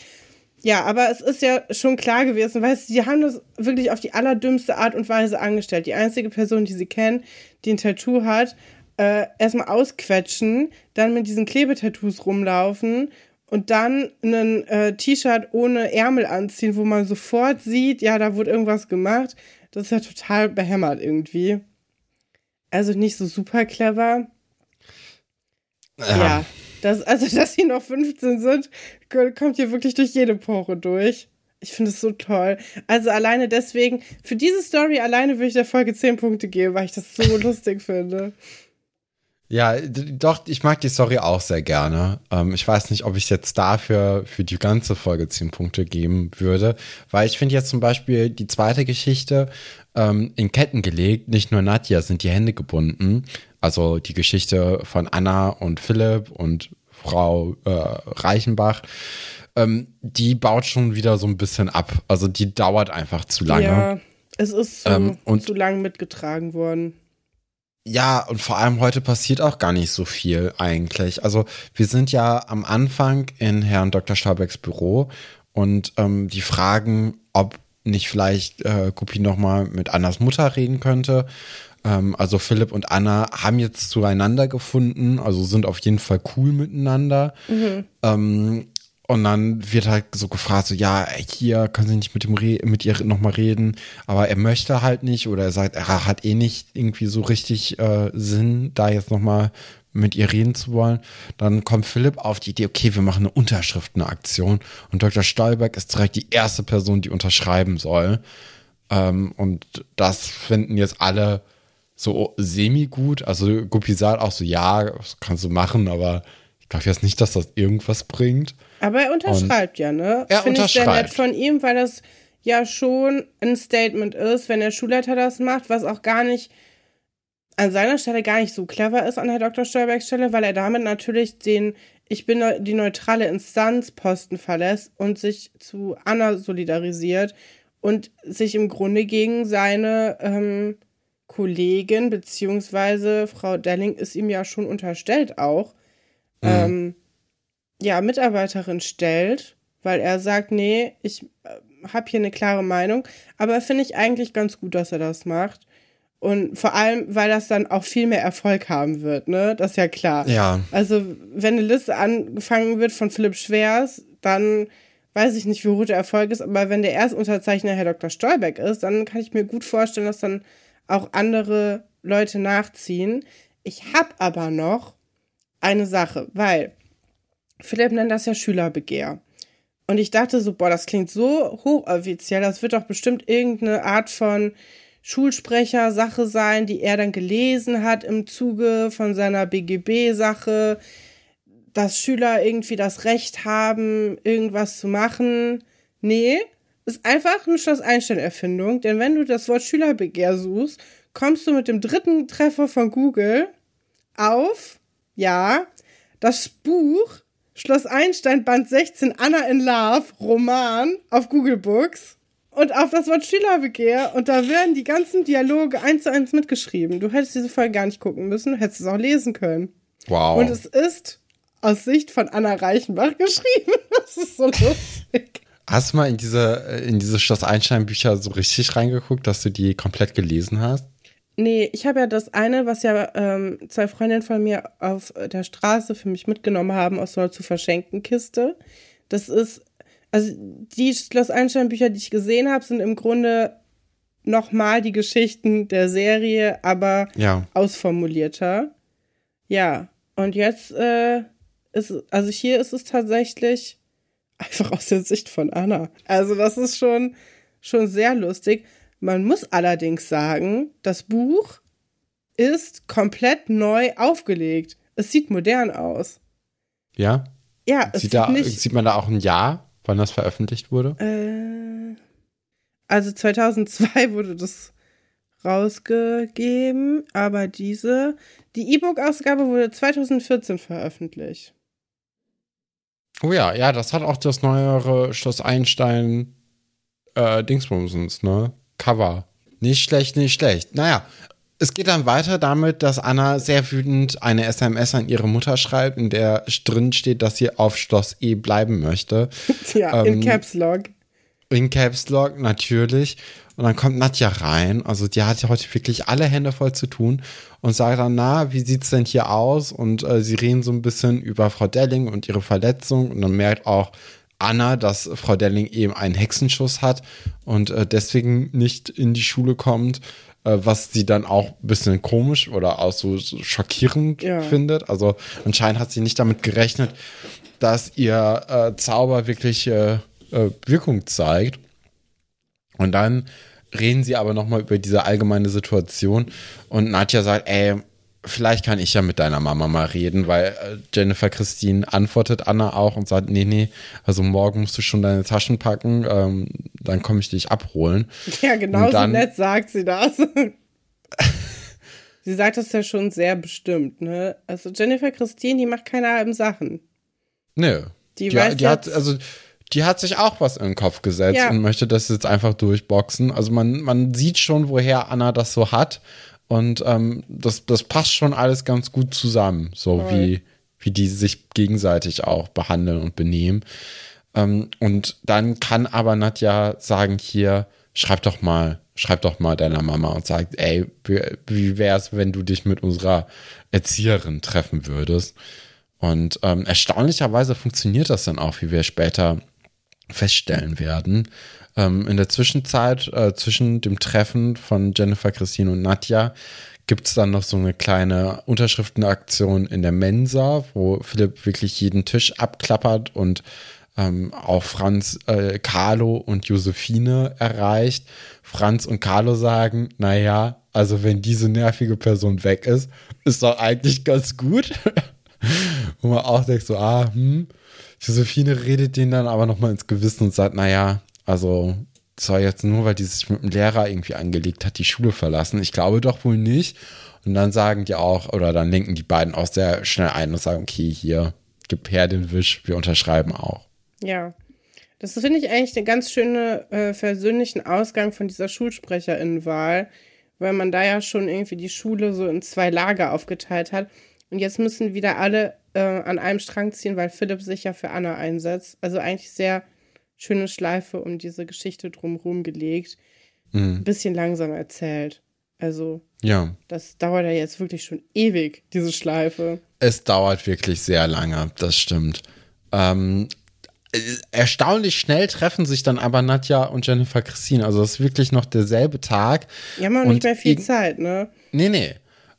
Ja, aber es ist ja schon klar gewesen, weil sie haben das wirklich auf die allerdümmste Art und Weise angestellt. Die einzige Person, die sie kennen, die ein Tattoo hat, äh, erstmal ausquetschen, dann mit diesen Klebetattoos rumlaufen und dann ein äh, T-Shirt ohne Ärmel anziehen, wo man sofort sieht, ja, da wurde irgendwas gemacht. Das ist ja total behämmert irgendwie. Also nicht so super clever. Ja. ja. Das, also, dass sie noch 15 sind, kommt hier wirklich durch jede Pore durch. Ich finde es so toll. Also alleine deswegen, für diese Story alleine würde ich der Folge 10 Punkte geben, weil ich das so lustig finde. Ja, doch, ich mag die Story auch sehr gerne. Ähm, ich weiß nicht, ob ich jetzt dafür für die ganze Folge 10 Punkte geben würde, weil ich finde jetzt zum Beispiel die zweite Geschichte ähm, in Ketten gelegt. Nicht nur Nadja sind die Hände gebunden, also die Geschichte von Anna und Philipp und Frau äh, Reichenbach, ähm, die baut schon wieder so ein bisschen ab. Also die dauert einfach zu lange. Ja, es ist so ähm, und, zu lang mitgetragen worden. Ja, und vor allem heute passiert auch gar nicht so viel eigentlich. Also wir sind ja am Anfang in Herrn Dr. Stabecks Büro und ähm, die fragen, ob nicht vielleicht äh, Gupi nochmal mit Annas Mutter reden könnte. Ähm, also Philipp und Anna haben jetzt zueinander gefunden, also sind auf jeden Fall cool miteinander. Mhm. Ähm, und dann wird halt so gefragt, so, ja, hier können Sie nicht mit, dem Re mit ihr nochmal reden, aber er möchte halt nicht oder er sagt, er hat eh nicht irgendwie so richtig äh, Sinn, da jetzt nochmal mit ihr reden zu wollen. Dann kommt Philipp auf die Idee, okay, wir machen eine Unterschriftenaktion und Dr. Stolberg ist direkt die erste Person, die unterschreiben soll. Ähm, und das finden jetzt alle so semi-gut. Also Guppi sagt auch so, ja, das kannst du machen, aber jetzt nicht, dass das irgendwas bringt. Aber er unterschreibt Und ja, ne? Er Finde ich sehr nett von ihm, weil das ja schon ein Statement ist, wenn der Schulleiter das macht, was auch gar nicht an seiner Stelle gar nicht so clever ist an Herr Dr. Stolbergs Stelle, weil er damit natürlich den Ich bin die neutrale Instanz Posten verlässt und sich zu Anna solidarisiert und sich im Grunde gegen seine ähm, Kollegin, beziehungsweise Frau Delling ist ihm ja schon unterstellt auch, mhm. ähm, ja, Mitarbeiterin stellt, weil er sagt, nee, ich äh, habe hier eine klare Meinung. Aber finde ich eigentlich ganz gut, dass er das macht. Und vor allem, weil das dann auch viel mehr Erfolg haben wird, ne? Das ist ja klar. Ja. Also, wenn eine Liste angefangen wird von Philipp Schwers, dann weiß ich nicht, wie hoch der Erfolg ist, aber wenn der Erstunterzeichner Herr Dr. Stolbeck ist, dann kann ich mir gut vorstellen, dass dann auch andere Leute nachziehen. Ich habe aber noch eine Sache, weil Philipp nennt das ja Schülerbegehr. Und ich dachte so, boah, das klingt so hochoffiziell, das wird doch bestimmt irgendeine Art von Schulsprecher-Sache sein, die er dann gelesen hat im Zuge von seiner BGB-Sache, dass Schüler irgendwie das Recht haben, irgendwas zu machen. Nee, ist einfach eine Schloss-Einstein-Erfindung, denn wenn du das Wort Schülerbegehr suchst, kommst du mit dem dritten Treffer von Google auf, ja, das Buch Schloss Einstein Band 16 Anna in Love Roman auf Google Books und auf das Wort Schülerbegehr und da werden die ganzen Dialoge eins zu eins mitgeschrieben. Du hättest diese Folge gar nicht gucken müssen, hättest es auch lesen können. Wow. Und es ist aus Sicht von Anna Reichenbach geschrieben. Das ist so lustig. Hast du mal in diese, in diese Schloss Einstein Bücher so richtig reingeguckt, dass du die komplett gelesen hast? Nee, ich habe ja das eine, was ja ähm, zwei Freundinnen von mir auf der Straße für mich mitgenommen haben aus so einer zu verschenken Kiste. Das ist, also die Schloss Einstein Bücher, die ich gesehen habe, sind im Grunde nochmal die Geschichten der Serie, aber ja. ausformulierter. Ja, und jetzt äh, ist, also hier ist es tatsächlich einfach aus der Sicht von Anna. Also das ist schon, schon sehr lustig. Man muss allerdings sagen, das Buch ist komplett neu aufgelegt. Es sieht modern aus. Ja? Ja, es sieht, da, nicht, sieht man da auch ein Jahr, wann das veröffentlicht wurde? Äh, also 2002 wurde das rausgegeben, aber diese, die E-Book-Ausgabe wurde 2014 veröffentlicht. Oh ja, ja, das hat auch das neuere Schloss Einstein äh, Dingsbumsens, ne? Cover. Nicht schlecht, nicht schlecht. Naja, es geht dann weiter damit, dass Anna sehr wütend eine SMS an ihre Mutter schreibt, in der drin steht, dass sie auf Schloss E bleiben möchte. Ja, ähm, in Caps Log. In Caps Log, natürlich. Und dann kommt Nadja rein. Also die hat ja heute wirklich alle Hände voll zu tun und sagt dann, na, wie sieht's denn hier aus? Und äh, sie reden so ein bisschen über Frau Delling und ihre Verletzung. Und dann merkt auch, Anna, dass Frau Delling eben einen Hexenschuss hat und äh, deswegen nicht in die Schule kommt, äh, was sie dann auch ein bisschen komisch oder auch so, so schockierend ja. findet. Also anscheinend hat sie nicht damit gerechnet, dass ihr äh, Zauber wirklich äh, äh, Wirkung zeigt. Und dann reden sie aber nochmal über diese allgemeine Situation und Nadja sagt, ey, vielleicht kann ich ja mit deiner Mama mal reden, weil äh, Jennifer Christine antwortet Anna auch und sagt, nee, nee, also morgen musst du schon deine Taschen packen, ähm, dann komme ich dich abholen. Ja, genau so nett sagt sie das. sie sagt das ja schon sehr bestimmt, ne? Also Jennifer Christine, die macht keine halben Sachen. Nö. Die, die, weiß die hat, also die hat sich auch was in den Kopf gesetzt ja. und möchte das jetzt einfach durchboxen. Also man, man sieht schon, woher Anna das so hat und ähm, das, das passt schon alles ganz gut zusammen, so Voll. wie, wie die sich gegenseitig auch behandeln und benehmen. Ähm, und dann kann aber Nadja sagen, hier, schreib doch mal, schreib doch mal deiner Mama und sag, ey, wie, wie wär's, wenn du dich mit unserer Erzieherin treffen würdest? Und ähm, erstaunlicherweise funktioniert das dann auch, wie wir später feststellen werden. Ähm, in der Zwischenzeit, äh, zwischen dem Treffen von Jennifer, Christine und Nadja, gibt es dann noch so eine kleine Unterschriftenaktion in der Mensa, wo Philipp wirklich jeden Tisch abklappert und ähm, auch Franz, äh, Carlo und Josephine erreicht. Franz und Carlo sagen, naja, also wenn diese nervige Person weg ist, ist doch eigentlich ganz gut. Wo man auch denkt so, ah, hm. Josephine redet denen dann aber nochmal ins Gewissen und sagt, naja, also soll jetzt nur, weil die sich mit dem Lehrer irgendwie angelegt hat, die Schule verlassen. Ich glaube doch wohl nicht. Und dann sagen die auch, oder dann lenken die beiden auch sehr schnell ein und sagen, okay, hier, gib her den Wisch, wir unterschreiben auch. Ja. Das finde ich eigentlich einen ganz schönen äh, versöhnlichen Ausgang von dieser Schulsprecherinnenwahl, weil man da ja schon irgendwie die Schule so in zwei Lager aufgeteilt hat. Und jetzt müssen wieder alle äh, an einem Strang ziehen, weil Philipp sich ja für Anna einsetzt. Also eigentlich sehr schöne Schleife um diese Geschichte drumherum gelegt. Mhm. Bisschen langsam erzählt. Also, ja. Das dauert ja jetzt wirklich schon ewig, diese Schleife. Es dauert wirklich sehr lange, das stimmt. Ähm, erstaunlich schnell treffen sich dann aber Nadja und Jennifer Christine. Also das ist wirklich noch derselbe Tag. Ja, man nicht mehr viel Zeit, ne? Nee, nee.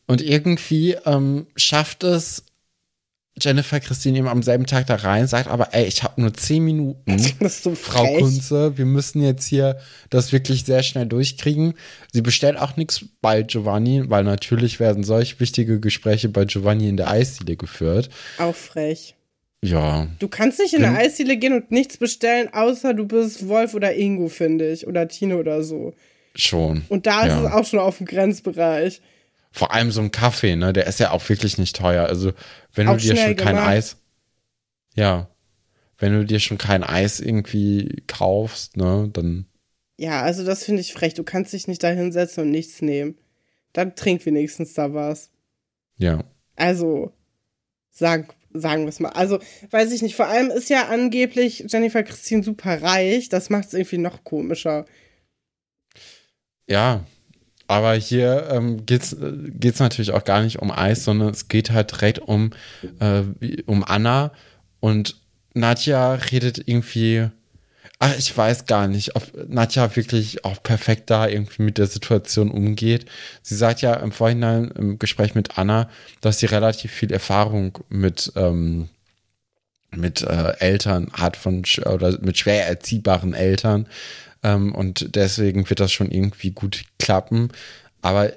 Und irgendwie ähm, schafft es Jennifer Christine eben am selben Tag da rein, sagt aber, ey, ich habe nur zehn Minuten. So Frau Kunze, wir müssen jetzt hier das wirklich sehr schnell durchkriegen. Sie bestellt auch nichts bei Giovanni, weil natürlich werden solch wichtige Gespräche bei Giovanni in der Eisdiele geführt. Auch frech. Ja. Du kannst nicht in eine Eisdiele gehen und nichts bestellen, außer du bist Wolf oder Ingo, finde ich. Oder Tino oder so. Schon. Und da ja. ist es auch schon auf dem Grenzbereich. Vor allem so ein Kaffee, ne? Der ist ja auch wirklich nicht teuer. Also, wenn auch du dir schon kein gemacht. Eis. Ja. Wenn du dir schon kein Eis irgendwie kaufst, ne, dann. Ja, also das finde ich frech. Du kannst dich nicht da hinsetzen und nichts nehmen. Dann trink wenigstens da was. Ja. Also, sagen, sagen wir es mal. Also, weiß ich nicht. Vor allem ist ja angeblich Jennifer Christine super reich. Das macht es irgendwie noch komischer. Ja, aber hier ähm, geht es natürlich auch gar nicht um Eis, sondern es geht halt direkt um, äh, um Anna. Und Nadja redet irgendwie. Ach, ich weiß gar nicht, ob Nadja wirklich auch perfekt da irgendwie mit der Situation umgeht. Sie sagt ja im Vorhinein im Gespräch mit Anna, dass sie relativ viel Erfahrung mit, ähm, mit äh, Eltern hat von oder mit schwer erziehbaren Eltern. Ähm, und deswegen wird das schon irgendwie gut klappen. Aber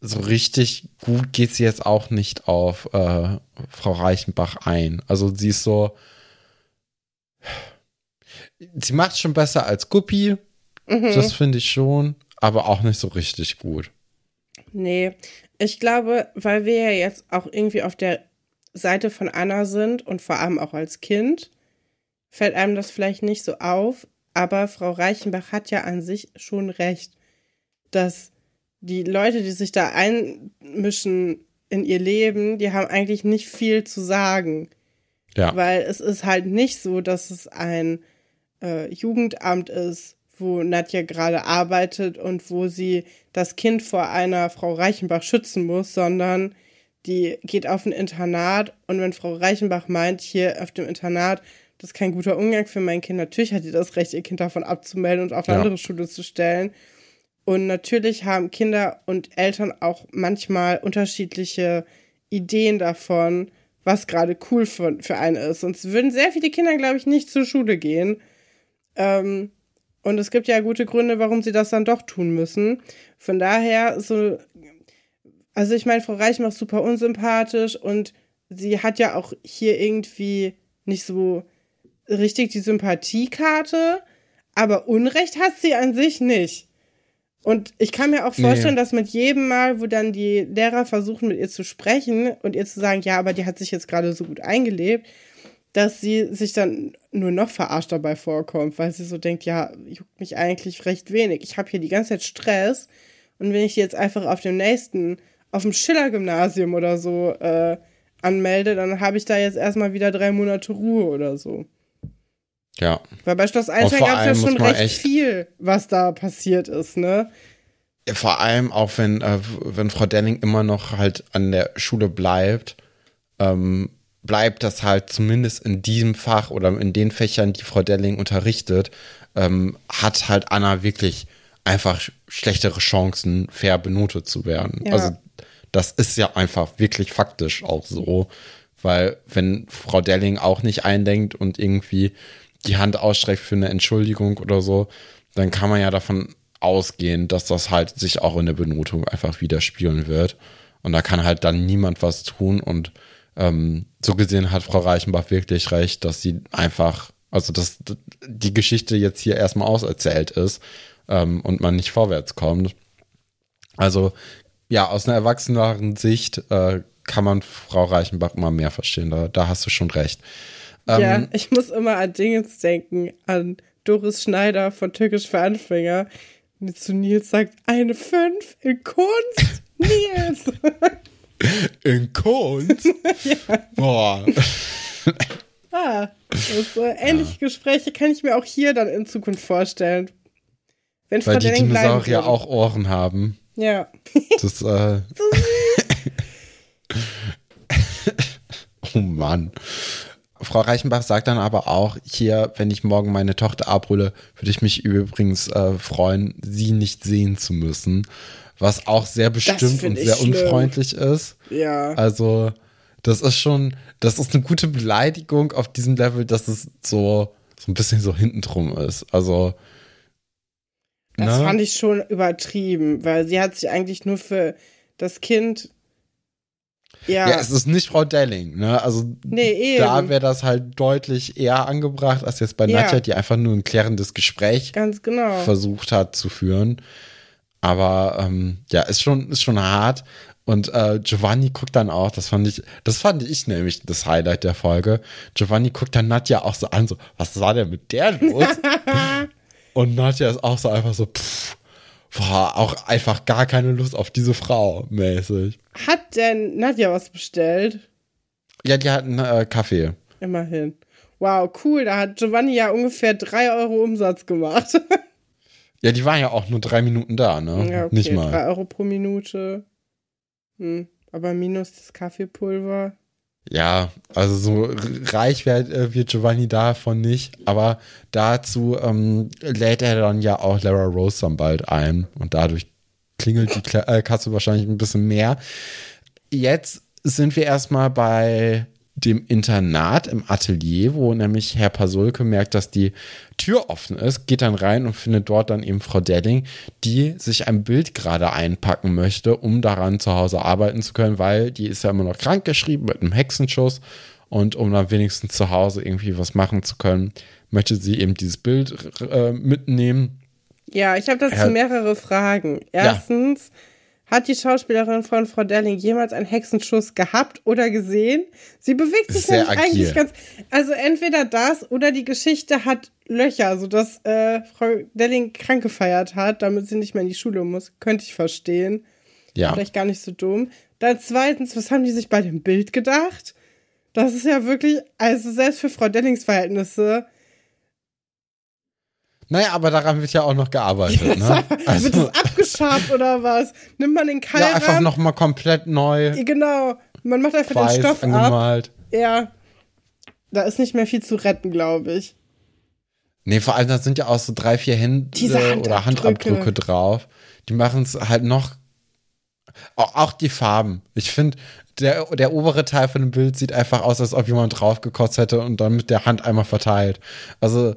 so richtig gut geht sie jetzt auch nicht auf äh, Frau Reichenbach ein. Also sie ist so. Sie macht schon besser als Guppi. Mhm. Das finde ich schon. Aber auch nicht so richtig gut. Nee, ich glaube, weil wir ja jetzt auch irgendwie auf der Seite von Anna sind und vor allem auch als Kind, fällt einem das vielleicht nicht so auf. Aber Frau Reichenbach hat ja an sich schon recht, dass die Leute, die sich da einmischen in ihr Leben, die haben eigentlich nicht viel zu sagen. Ja. Weil es ist halt nicht so, dass es ein äh, Jugendamt ist, wo Nadja gerade arbeitet und wo sie das Kind vor einer Frau Reichenbach schützen muss, sondern die geht auf ein Internat und wenn Frau Reichenbach meint, hier auf dem Internat das ist kein guter Umgang für mein Kind. Natürlich hat die das Recht, ihr Kind davon abzumelden und auf eine ja. andere Schule zu stellen. Und natürlich haben Kinder und Eltern auch manchmal unterschiedliche Ideen davon, was gerade cool für, für einen ist. Sonst würden sehr viele Kinder, glaube ich, nicht zur Schule gehen. Ähm, und es gibt ja gute Gründe, warum sie das dann doch tun müssen. Von daher, so, also ich meine, Frau Reich macht super unsympathisch und sie hat ja auch hier irgendwie nicht so richtig die Sympathiekarte, aber Unrecht hat sie an sich nicht. Und ich kann mir auch vorstellen, nee. dass mit jedem Mal, wo dann die Lehrer versuchen, mit ihr zu sprechen und ihr zu sagen, ja, aber die hat sich jetzt gerade so gut eingelebt, dass sie sich dann nur noch verarscht dabei vorkommt, weil sie so denkt, ja, juckt mich eigentlich recht wenig. Ich habe hier die ganze Zeit Stress und wenn ich die jetzt einfach auf dem nächsten, auf dem Schiller-Gymnasium oder so äh, anmelde, dann habe ich da jetzt erstmal wieder drei Monate Ruhe oder so. Ja. Weil bei Schloss Einstein gab es ja schon recht viel, was da passiert ist, ne? Vor allem auch, wenn, äh, wenn Frau Denning immer noch halt an der Schule bleibt, ähm, bleibt das halt zumindest in diesem Fach oder in den Fächern, die Frau Delling unterrichtet, ähm, hat halt Anna wirklich einfach schlechtere Chancen, fair benotet zu werden. Ja. Also das ist ja einfach wirklich faktisch auch so, weil wenn Frau Delling auch nicht eindenkt und irgendwie die Hand ausstreckt für eine Entschuldigung oder so, dann kann man ja davon ausgehen, dass das halt sich auch in der Benotung einfach widerspiegeln wird. Und da kann halt dann niemand was tun. Und ähm, so gesehen hat Frau Reichenbach wirklich recht, dass sie einfach, also dass die Geschichte jetzt hier erstmal auserzählt ist ähm, und man nicht vorwärts kommt. Also ja, aus einer erwachseneren Sicht äh, kann man Frau Reichenbach immer mehr verstehen. Da, da hast du schon recht. Ähm, ja, ich muss immer an Dingens denken, an Doris Schneider von Türkisch für Anfänger, Und zu Nils sagt, eine 5 in Kunst? Nils! in Kunst? ja. Boah. Ah, das, äh, ähnliche ja. Gespräche kann ich mir auch hier dann in Zukunft vorstellen. Wenn Weil die Dinosaurier auch Ohren haben. Ja. Das, äh. oh Mann. Frau Reichenbach sagt dann aber auch, hier, wenn ich morgen meine Tochter abhole, würde ich mich übrigens äh, freuen, sie nicht sehen zu müssen. Was auch sehr bestimmt und sehr schlimm. unfreundlich ist. Ja. Also, das ist schon, das ist eine gute Beleidigung auf diesem Level, dass es so, so ein bisschen so hintendrum ist. Also. Das ne? fand ich schon übertrieben, weil sie hat sich eigentlich nur für das Kind ja. ja, es ist nicht Frau Delling, ne? Also nee, da wäre das halt deutlich eher angebracht, als jetzt bei ja. Nadja, die einfach nur ein klärendes Gespräch Ganz genau. versucht hat zu führen. Aber ähm, ja, ist schon, ist schon hart. Und äh, Giovanni guckt dann auch, das fand ich, das fand ich nämlich das Highlight der Folge. Giovanni guckt dann Nadja auch so an, so, was war denn mit der los? Und Nadja ist auch so einfach so, pff, war auch einfach gar keine Lust auf diese Frau, mäßig. Hat denn Nadja was bestellt? Ja, die hat einen äh, Kaffee. Immerhin. Wow, cool. Da hat Giovanni ja ungefähr drei Euro Umsatz gemacht. ja, die waren ja auch nur drei Minuten da, ne? Ja, okay. Nicht mal. Drei Euro pro Minute. Hm. Aber minus das Kaffeepulver. Ja, also so reich wird, äh, wird Giovanni davon nicht, aber dazu ähm, lädt er dann ja auch Lara Rose dann bald ein und dadurch klingelt die äh, Kasse wahrscheinlich ein bisschen mehr. Jetzt sind wir erstmal bei dem Internat im Atelier, wo nämlich Herr Pasulke merkt, dass die Tür offen ist, geht dann rein und findet dort dann eben Frau Delling, die sich ein Bild gerade einpacken möchte, um daran zu Hause arbeiten zu können, weil die ist ja immer noch krank geschrieben mit einem Hexenschuss und um dann wenigstens zu Hause irgendwie was machen zu können, möchte sie eben dieses Bild äh, mitnehmen. Ja, ich habe dazu mehrere Fragen. Erstens, ja hat die Schauspielerin von Frau Delling jemals einen Hexenschuss gehabt oder gesehen? Sie bewegt sich nämlich eigentlich ganz. Also entweder das oder die Geschichte hat Löcher, sodass äh, Frau Delling krank gefeiert hat, damit sie nicht mehr in die Schule muss. Könnte ich verstehen. Ja. Vielleicht gar nicht so dumm. Dann zweitens, was haben die sich bei dem Bild gedacht? Das ist ja wirklich, also selbst für Frau Dellings Verhältnisse naja, aber daran wird ja auch noch gearbeitet. Ja, ne? also, wird es abgeschabt oder was? Nimmt man den Keilrahmen? Ja, einfach nochmal komplett neu. Genau. Man macht einfach Weiß, den Stoff angemalt. ab. Ja. Da ist nicht mehr viel zu retten, glaube ich. Nee, vor allem, da sind ja auch so drei, vier Hände oder Handabdrücke drauf. Die machen es halt noch. Auch die Farben. Ich finde, der, der obere Teil von dem Bild sieht einfach aus, als ob jemand draufgekotzt hätte und dann mit der Hand einmal verteilt. Also,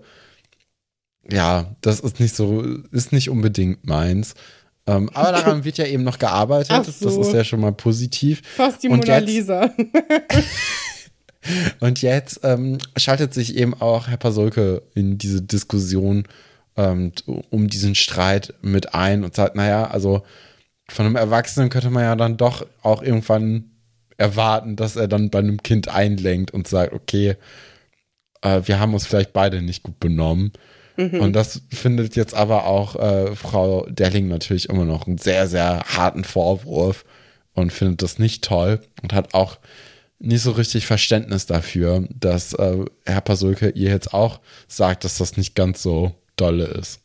ja, das ist nicht so, ist nicht unbedingt meins. Ähm, aber daran wird ja eben noch gearbeitet. So. Das ist ja schon mal positiv. Fast die und Mona jetzt, Lisa. und jetzt ähm, schaltet sich eben auch Herr Pasolke in diese Diskussion ähm, um diesen Streit mit ein und sagt, naja, also von einem Erwachsenen könnte man ja dann doch auch irgendwann erwarten, dass er dann bei einem Kind einlenkt und sagt, okay, äh, wir haben uns vielleicht beide nicht gut benommen. Mhm. Und das findet jetzt aber auch äh, Frau Delling natürlich immer noch einen sehr, sehr harten Vorwurf und findet das nicht toll und hat auch nicht so richtig Verständnis dafür, dass äh, Herr Pasulke ihr jetzt auch sagt, dass das nicht ganz so dolle ist.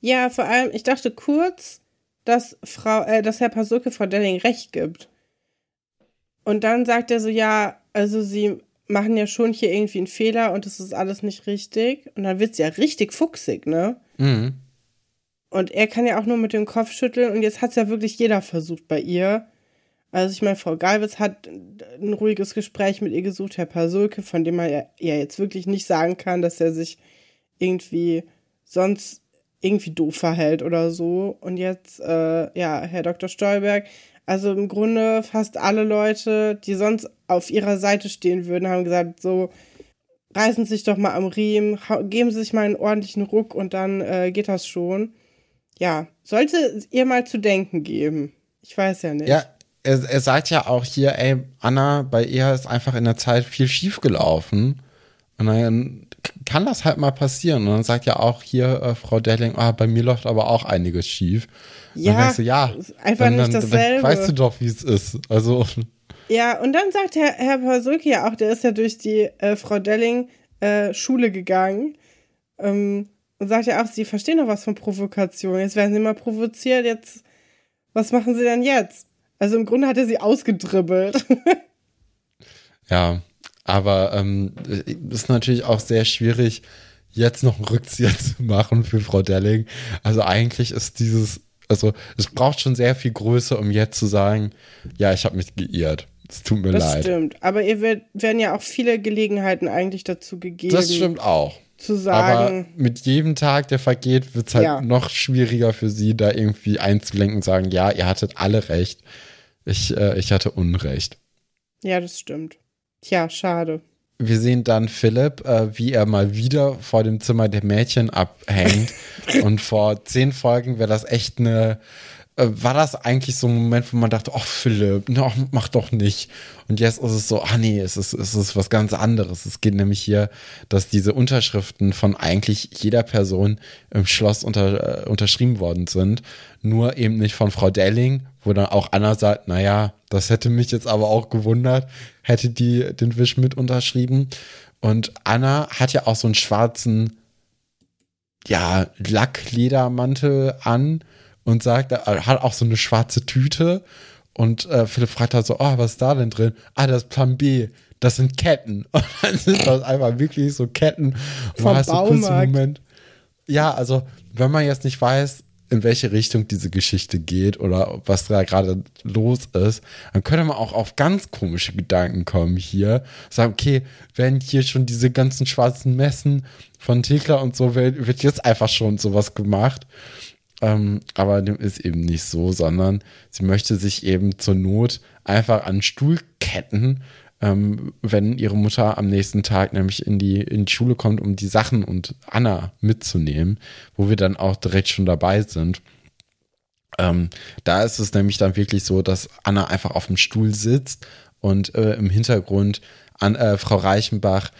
Ja, vor allem, ich dachte kurz, dass Frau, äh, dass Herr Pasulke Frau Delling recht gibt. Und dann sagt er so, ja, also sie machen ja schon hier irgendwie einen Fehler und das ist alles nicht richtig. Und dann wird es ja richtig fuchsig, ne? Mhm. Und er kann ja auch nur mit dem Kopf schütteln und jetzt hat es ja wirklich jeder versucht bei ihr. Also ich meine, Frau Galwitz hat ein ruhiges Gespräch mit ihr gesucht, Herr Pasulke, von dem man ja, ja jetzt wirklich nicht sagen kann, dass er sich irgendwie sonst irgendwie doof verhält oder so. Und jetzt, äh, ja, Herr Dr. Stolberg also im Grunde fast alle Leute, die sonst auf ihrer Seite stehen würden, haben gesagt, so, reißen sich doch mal am Riemen, geben Sie sich mal einen ordentlichen Ruck und dann äh, geht das schon. Ja, sollte ihr mal zu denken geben. Ich weiß ja nicht. Ja, er, er sagt ja auch hier, ey, Anna, bei ihr ist einfach in der Zeit viel schief gelaufen. Und dann kann das halt mal passieren. Und dann sagt ja auch hier äh, Frau Delling, ah, bei mir läuft aber auch einiges schief. Ja, du, ja einfach dann, nicht dasselbe. Dann weißt du doch, wie es ist. Also. Ja, und dann sagt Herr, Herr Pasulki ja auch, der ist ja durch die äh, Frau Delling äh, Schule gegangen. Ähm, und sagt ja auch, sie verstehen doch was von Provokation. Jetzt werden sie mal provoziert, jetzt, was machen sie denn jetzt? Also im Grunde hat er sie ausgedribbelt. ja, aber ähm, ist natürlich auch sehr schwierig, jetzt noch einen Rückzieher zu machen für Frau Delling. Also eigentlich ist dieses, also es braucht schon sehr viel Größe, um jetzt zu sagen, ja, ich habe mich geirrt. Es tut mir das leid. Das stimmt. Aber ihr wird, werden ja auch viele Gelegenheiten eigentlich dazu gegeben. Das stimmt auch. Zu sagen. Aber mit jedem Tag, der vergeht, wird es halt Ja. noch schwieriger für sie, da irgendwie einzulenken und sagen, ja, ihr hattet alle recht. Ich, äh, ich hatte Unrecht. Ja, das stimmt. Tja, schade. Wir sehen dann Philipp, äh, wie er mal wieder vor dem Zimmer der Mädchen abhängt. und vor zehn Folgen wäre das echt eine. Äh, war das eigentlich so ein Moment, wo man dachte, oh Philipp, no, mach doch nicht. Und jetzt ist es so, ah nee, es ist, es ist was ganz anderes. Es geht nämlich hier, dass diese Unterschriften von eigentlich jeder Person im Schloss unter, äh, unterschrieben worden sind. Nur eben nicht von Frau Delling, wo dann auch Anna sagt, naja, das hätte mich jetzt aber auch gewundert, hätte die den Wisch mit unterschrieben. Und Anna hat ja auch so einen schwarzen, ja, Lackledermantel an und sagt, er hat auch so eine schwarze Tüte. Und äh, Philipp fragt halt so, oh, was ist da denn drin? Ah, das ist Plan B. Das sind Ketten. Und dann sind das einfach wirklich so Ketten. Vom einen Baumarkt. Moment. Ja, also, wenn man jetzt nicht weiß, in welche Richtung diese Geschichte geht oder was da gerade los ist, dann könnte man auch auf ganz komische Gedanken kommen hier. Sagen, okay, wenn hier schon diese ganzen schwarzen Messen von Thekla und so, wird, wird jetzt einfach schon sowas gemacht. Ähm, aber dem ist eben nicht so, sondern sie möchte sich eben zur Not einfach an Stuhl ketten, ähm, wenn ihre Mutter am nächsten Tag nämlich in die, in die Schule kommt, um die Sachen und Anna mitzunehmen, wo wir dann auch direkt schon dabei sind. Ähm, da ist es nämlich dann wirklich so, dass Anna einfach auf dem Stuhl sitzt und äh, im Hintergrund an, äh, Frau Reichenbach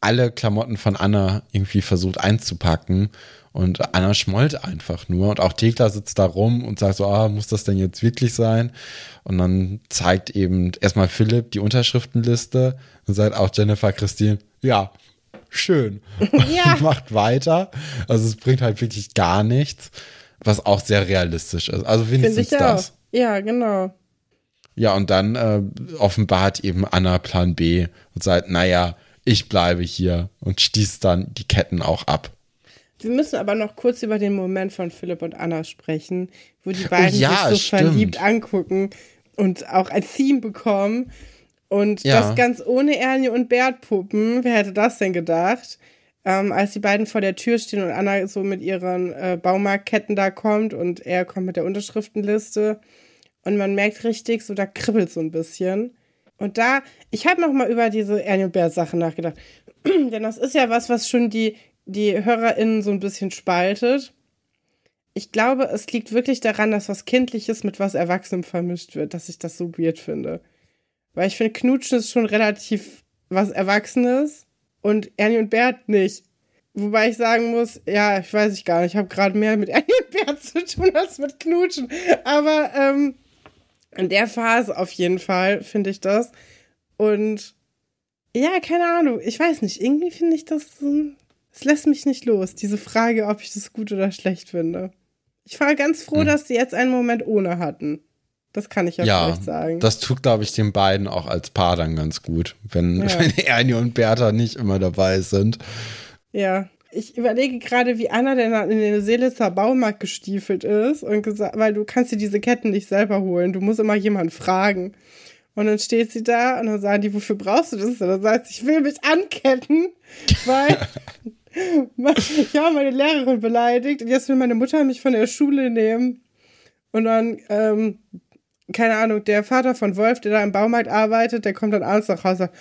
alle Klamotten von Anna irgendwie versucht einzupacken und Anna schmollt einfach nur und auch Thekla sitzt da rum und sagt so, ah, muss das denn jetzt wirklich sein? Und dann zeigt eben erstmal Philipp die Unterschriftenliste und sagt auch Jennifer Christine, ja, schön. Ja. Und macht weiter. Also es bringt halt wirklich gar nichts, was auch sehr realistisch ist. Also wenigstens ich das. auch. Ja, genau. Ja, und dann äh, offenbart eben Anna Plan B und sagt, naja, ich bleibe hier und schließt dann die Ketten auch ab. Wir müssen aber noch kurz über den Moment von Philipp und Anna sprechen, wo die beiden Oh ja, sich so stimmt. verliebt angucken und auch ein Theme bekommen. Und Ja. das ganz ohne Ernie und Bert Puppen. Wer hätte das denn gedacht? Ähm, als die beiden vor der Tür stehen und Anna so mit ihren äh, Baumarktketten da kommt und er kommt mit der Unterschriftenliste. Und man merkt richtig, so da kribbelt so ein bisschen. Und da, ich habe noch mal über diese Ernie und Bert Sache nachgedacht. Denn das ist ja was, was schon die, die HörerInnen so ein bisschen spaltet. Ich glaube, es liegt wirklich daran, dass was Kindliches mit was Erwachsenem vermischt wird, dass ich das so weird finde. Weil ich finde, Knutschen ist schon relativ was Erwachsenes und Ernie und Bert nicht. Wobei ich sagen muss, ja, ich weiß ich gar nicht, ich habe gerade mehr mit Ernie und Bert zu tun als mit Knutschen. Aber ähm, in der Phase auf jeden Fall finde ich das. Und ja, keine Ahnung, ich weiß nicht, irgendwie finde ich das, es lässt mich nicht los, diese Frage, ob ich das gut oder schlecht finde. Ich war ganz froh, Hm. dass die jetzt einen Moment ohne hatten. Das kann ich ja, Ja, vielleicht sagen. das tut, glaube ich, den beiden auch als Paar dann ganz gut, wenn, Ja. wenn Ernie und Bertha nicht immer dabei sind. Ja. Ich überlege gerade, wie Anna denn in den Seelitzer Baumarkt gestiefelt ist und gesagt, weil du kannst dir diese Ketten nicht selber holen. Du musst immer jemanden fragen. Und dann steht sie da und dann sagen die, wofür brauchst du das? Und dann sagt sie, ich will mich anketten, weil ich habe meine Lehrerin beleidigt und jetzt will meine Mutter mich von der Schule nehmen. Und dann, ähm, keine Ahnung, der Vater von Wolf, der da im Baumarkt arbeitet, der kommt dann abends nach Hause und sagt,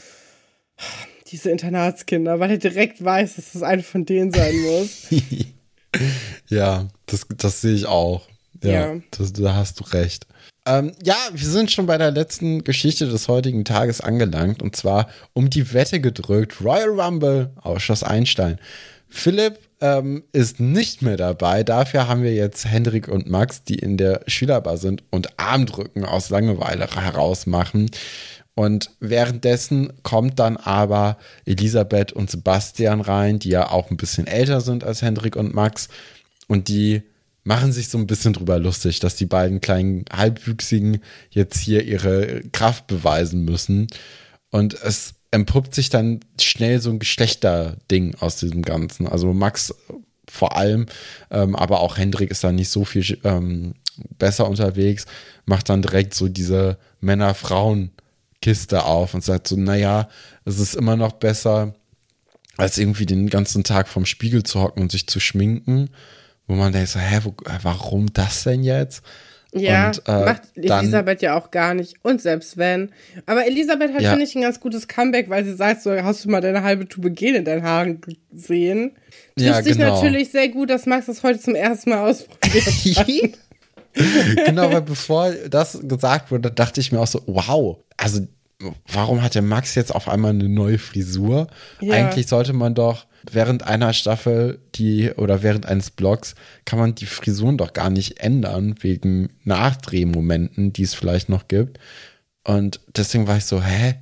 diese Internatskinder, weil er direkt weiß, dass das eine von denen sein muss. Ja, das, das sehe ich auch. Ja, Ja. Das, da hast du recht. Ähm, ja, wir sind schon bei der letzten Geschichte des heutigen Tages angelangt und zwar um die Wette gedrückt Royal Rumble aus Schloss Einstein. Philipp ähm, ist nicht mehr dabei. Dafür haben wir jetzt Hendrik und Max, die in der Schülerbar sind und Armdrücken aus Langeweile herausmachen. Und währenddessen kommt dann aber Elisabeth und Sebastian rein, die ja auch ein bisschen älter sind als Hendrik und Max. Und die machen sich so ein bisschen drüber lustig, dass die beiden kleinen Halbwüchsigen jetzt hier ihre Kraft beweisen müssen. Und es entpuppt sich dann schnell so ein Geschlechterding aus diesem Ganzen. Also Max vor allem, ähm, aber auch Hendrik ist da nicht so viel ähm, besser unterwegs, macht dann direkt so diese Männer-Frauen- Kiste auf und sagt so, naja, es ist immer noch besser, als irgendwie den ganzen Tag vom Spiegel zu hocken und sich zu schminken, wo man denkt so, hä, wo, warum das denn jetzt? Ja, und, äh, macht Elisabeth dann, ja auch gar nicht. Und selbst wenn. Aber Elisabeth hat, ja. finde ich, ein ganz gutes Comeback, weil sie sagt so, hast du mal deine halbe Tube Gel in deinen Haaren gesehen? Trifft ja, sich genau. natürlich sehr gut, dass Max das heute zum ersten Mal ausprobiert genau, weil bevor das gesagt wurde, dachte ich mir auch so, wow, also warum hat der Max jetzt auf einmal eine neue Frisur? Ja. Eigentlich sollte man doch während einer Staffel die oder während eines Blogs kann man die Frisuren doch gar nicht ändern wegen Nachdrehmomenten, die es vielleicht noch gibt. Und deswegen war ich so, hä?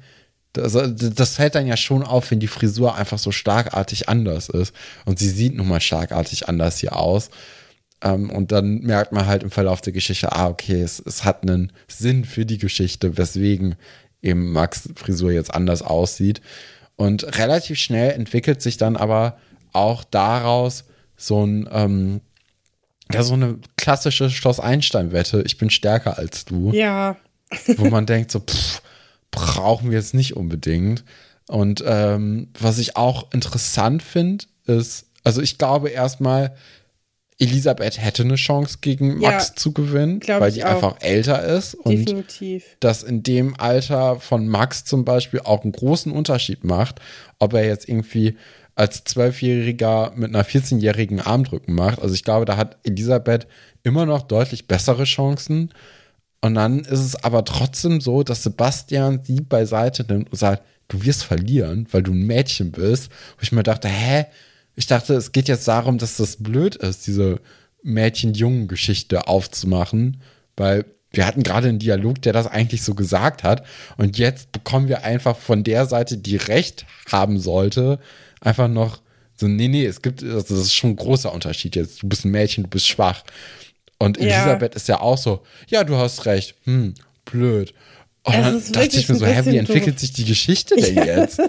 Das, das fällt dann ja schon auf, wenn die Frisur einfach so starkartig anders ist. Und sie sieht nun mal starkartig anders hier aus. Um, ähm, und dann merkt man halt im Verlauf der Geschichte, ah, okay, es, es hat einen Sinn für die Geschichte, weswegen eben Max Frisur jetzt anders aussieht. Und relativ schnell entwickelt sich dann aber auch daraus so ein, ähm, ja, so eine klassische Schloss Einstein-Wette. Ich bin stärker als du. Ja. wo man denkt, so, pff, brauchen wir jetzt nicht unbedingt. Und ähm, was ich auch interessant finde, ist, also ich glaube erstmal, Elisabeth hätte eine Chance gegen Max ja, zu gewinnen, weil die einfach älter ist. Definitiv. Und das in dem Alter von Max zum Beispiel auch einen großen Unterschied macht, ob er jetzt irgendwie als Zwölfjähriger mit einer 14-jährigen Armdrücken macht. Also ich glaube, da hat Elisabeth immer noch deutlich bessere Chancen. Und dann ist es aber trotzdem so, dass Sebastian sie beiseite nimmt und sagt, du wirst verlieren, weil du ein Mädchen bist. Wo ich mir dachte, hä? Ich dachte, es geht jetzt darum, dass das blöd ist, diese Mädchen-Jungen-Geschichte aufzumachen, weil wir hatten gerade einen Dialog, der das eigentlich so gesagt hat. Und jetzt bekommen wir einfach von der Seite, die Recht haben sollte, einfach noch so, nee, nee, es gibt, also das ist schon ein großer Unterschied jetzt. Du bist ein Mädchen, du bist schwach. Und Elisabeth ja. ist ja auch so, ja, du hast recht, hm, blöd. Und dann dachte ich mir so, hä, wie entwickelt doof. sich die Geschichte denn jetzt?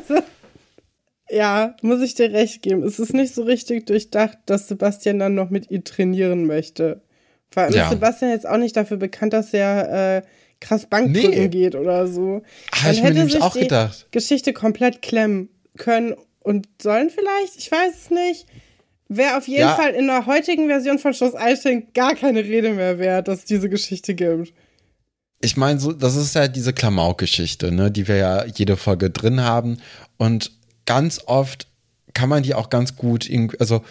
Ja, muss ich dir recht geben. Es ist nicht so richtig durchdacht, dass Sebastian dann noch mit ihr trainieren möchte. Vor allem ja. ist Sebastian jetzt auch nicht dafür bekannt, dass er äh, krass Bankdrücken nee. geht oder so. Habe ich mir nämlich auch gedacht. Geschichte komplett klemmen können und sollen vielleicht, ich weiß es nicht. Wäre auf jeden ja. Fall in der heutigen Version von Schloss Einstein gar keine Rede mehr wert, dass es diese Geschichte gibt. Ich meine, so, das ist ja diese Klamauk-Geschichte, ne, die wir ja jede Folge drin haben. Und ganz oft kann man die auch ganz gut, also,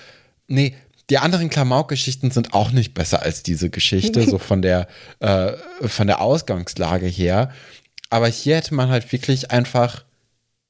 nee, die anderen Klamauk-Geschichten sind auch nicht besser als diese Geschichte, so von der, äh, von der Ausgangslage her. Aber hier hätte man halt wirklich einfach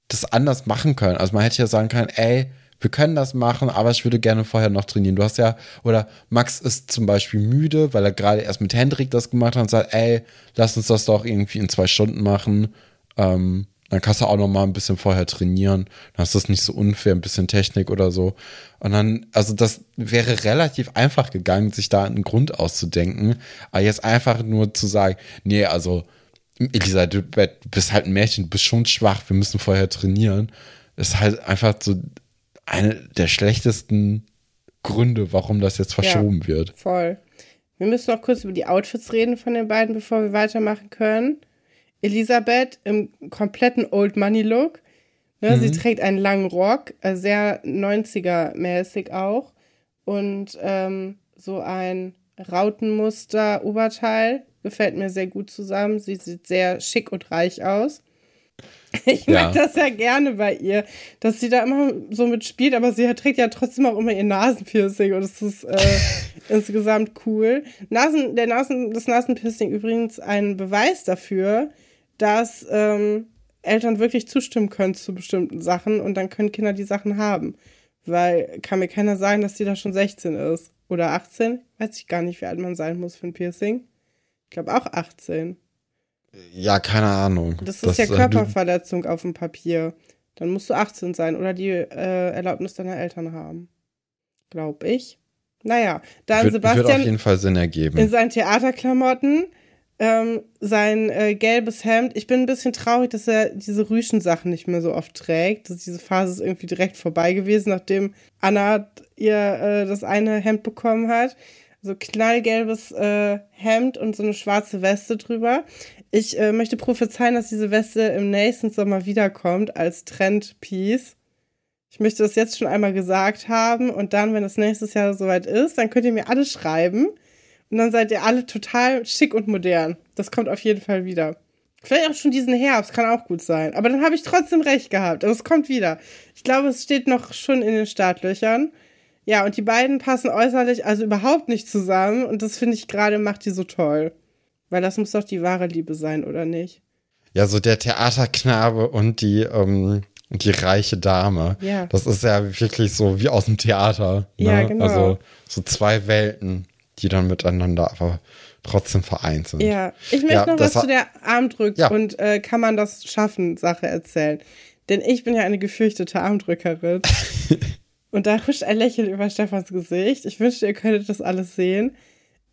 das anders machen können. Also man hätte ja sagen können, ey, wir können das machen, aber ich würde gerne vorher noch trainieren. Du hast ja, oder Max ist zum Beispiel müde, weil er gerade erst mit Hendrik das gemacht hat und sagt, ey, lass uns das doch irgendwie in zwei Stunden machen. Ähm, dann kannst du auch noch mal ein bisschen vorher trainieren. Dann hast du es nicht so unfair, ein bisschen Technik oder so. Und dann, also das wäre relativ einfach gegangen, sich da einen Grund auszudenken. Aber jetzt einfach nur zu sagen, nee, also Elisa, du bist halt ein Mädchen, du bist schon schwach, wir müssen vorher trainieren. ist halt einfach so eine der schlechtesten Gründe, warum das jetzt verschoben ja, wird. Voll. Wir müssen noch kurz über die Outfits reden von den beiden, bevor wir weitermachen können. Elisabeth im kompletten Old Money Look. Ne, mhm. Sie trägt einen langen Rock, äh, sehr 90er-mäßig auch. Und ähm, so ein Rautenmuster-Oberteil gefällt mir sehr gut zusammen. Sie sieht sehr schick und reich aus. Ich ja. mag das ja gerne bei ihr, dass sie da immer so mitspielt, aber sie trägt ja trotzdem auch immer ihr Nasenpiercing und das ist äh, insgesamt cool. Nasen, der Nasen, das Nasenpiercing übrigens ein Beweis dafür, dass ähm, Eltern wirklich zustimmen können zu bestimmten Sachen und dann können Kinder die Sachen haben. Weil kann mir keiner sagen, dass die da schon 16 ist. Oder 18? Weiß ich gar nicht, wie alt man sein muss für ein Piercing. Ich glaube auch 18. Ja, keine Ahnung. Das ist das, ja Körperverletzung auf dem Papier. Dann musst du 18 sein oder die äh, Erlaubnis deiner Eltern haben. Glaub ich. Naja, da wird, Sebastian. Wird auf jeden Fall Sinn ergeben. In seinen Theaterklamotten ähm, sein äh, gelbes Hemd. Ich bin ein bisschen traurig, dass er diese Rüschen-Sachen nicht mehr so oft trägt. Dass diese Phase ist irgendwie direkt vorbei gewesen, nachdem Anna ihr äh, das eine Hemd bekommen hat. So knallgelbes äh, Hemd und so eine schwarze Weste drüber. Ich äh, möchte prophezeien, dass diese Weste im nächsten Sommer wiederkommt als Trendpiece. Ich möchte das jetzt schon einmal gesagt haben und dann, wenn es nächstes Jahr soweit ist, dann könnt ihr mir alle schreiben und dann seid ihr alle total schick und modern. Das kommt auf jeden Fall wieder. Vielleicht auch schon diesen Herbst, kann auch gut sein. Aber dann habe ich trotzdem recht gehabt. Aber es kommt wieder. Ich glaube, es steht noch schon in den Startlöchern. Ja, und die beiden passen äußerlich also überhaupt nicht zusammen. Und das finde ich gerade macht die so toll. Weil das muss doch die wahre Liebe sein, oder nicht? Ja, so der Theaterknabe und die, ähm, die reiche Dame. Ja. Das ist ja wirklich so wie aus dem Theater. Ne? Ja, genau. Also so zwei Welten die dann miteinander aber trotzdem vereint sind. Ja, ich möchte ja, noch was zu der Armdrück ja. und äh, kann man das schaffen Sache erzählen. Denn ich bin ja eine gefürchtete Armdrückerin. und da huscht ein Lächeln über Stefans Gesicht. Ich wünschte, ihr könntet das alles sehen.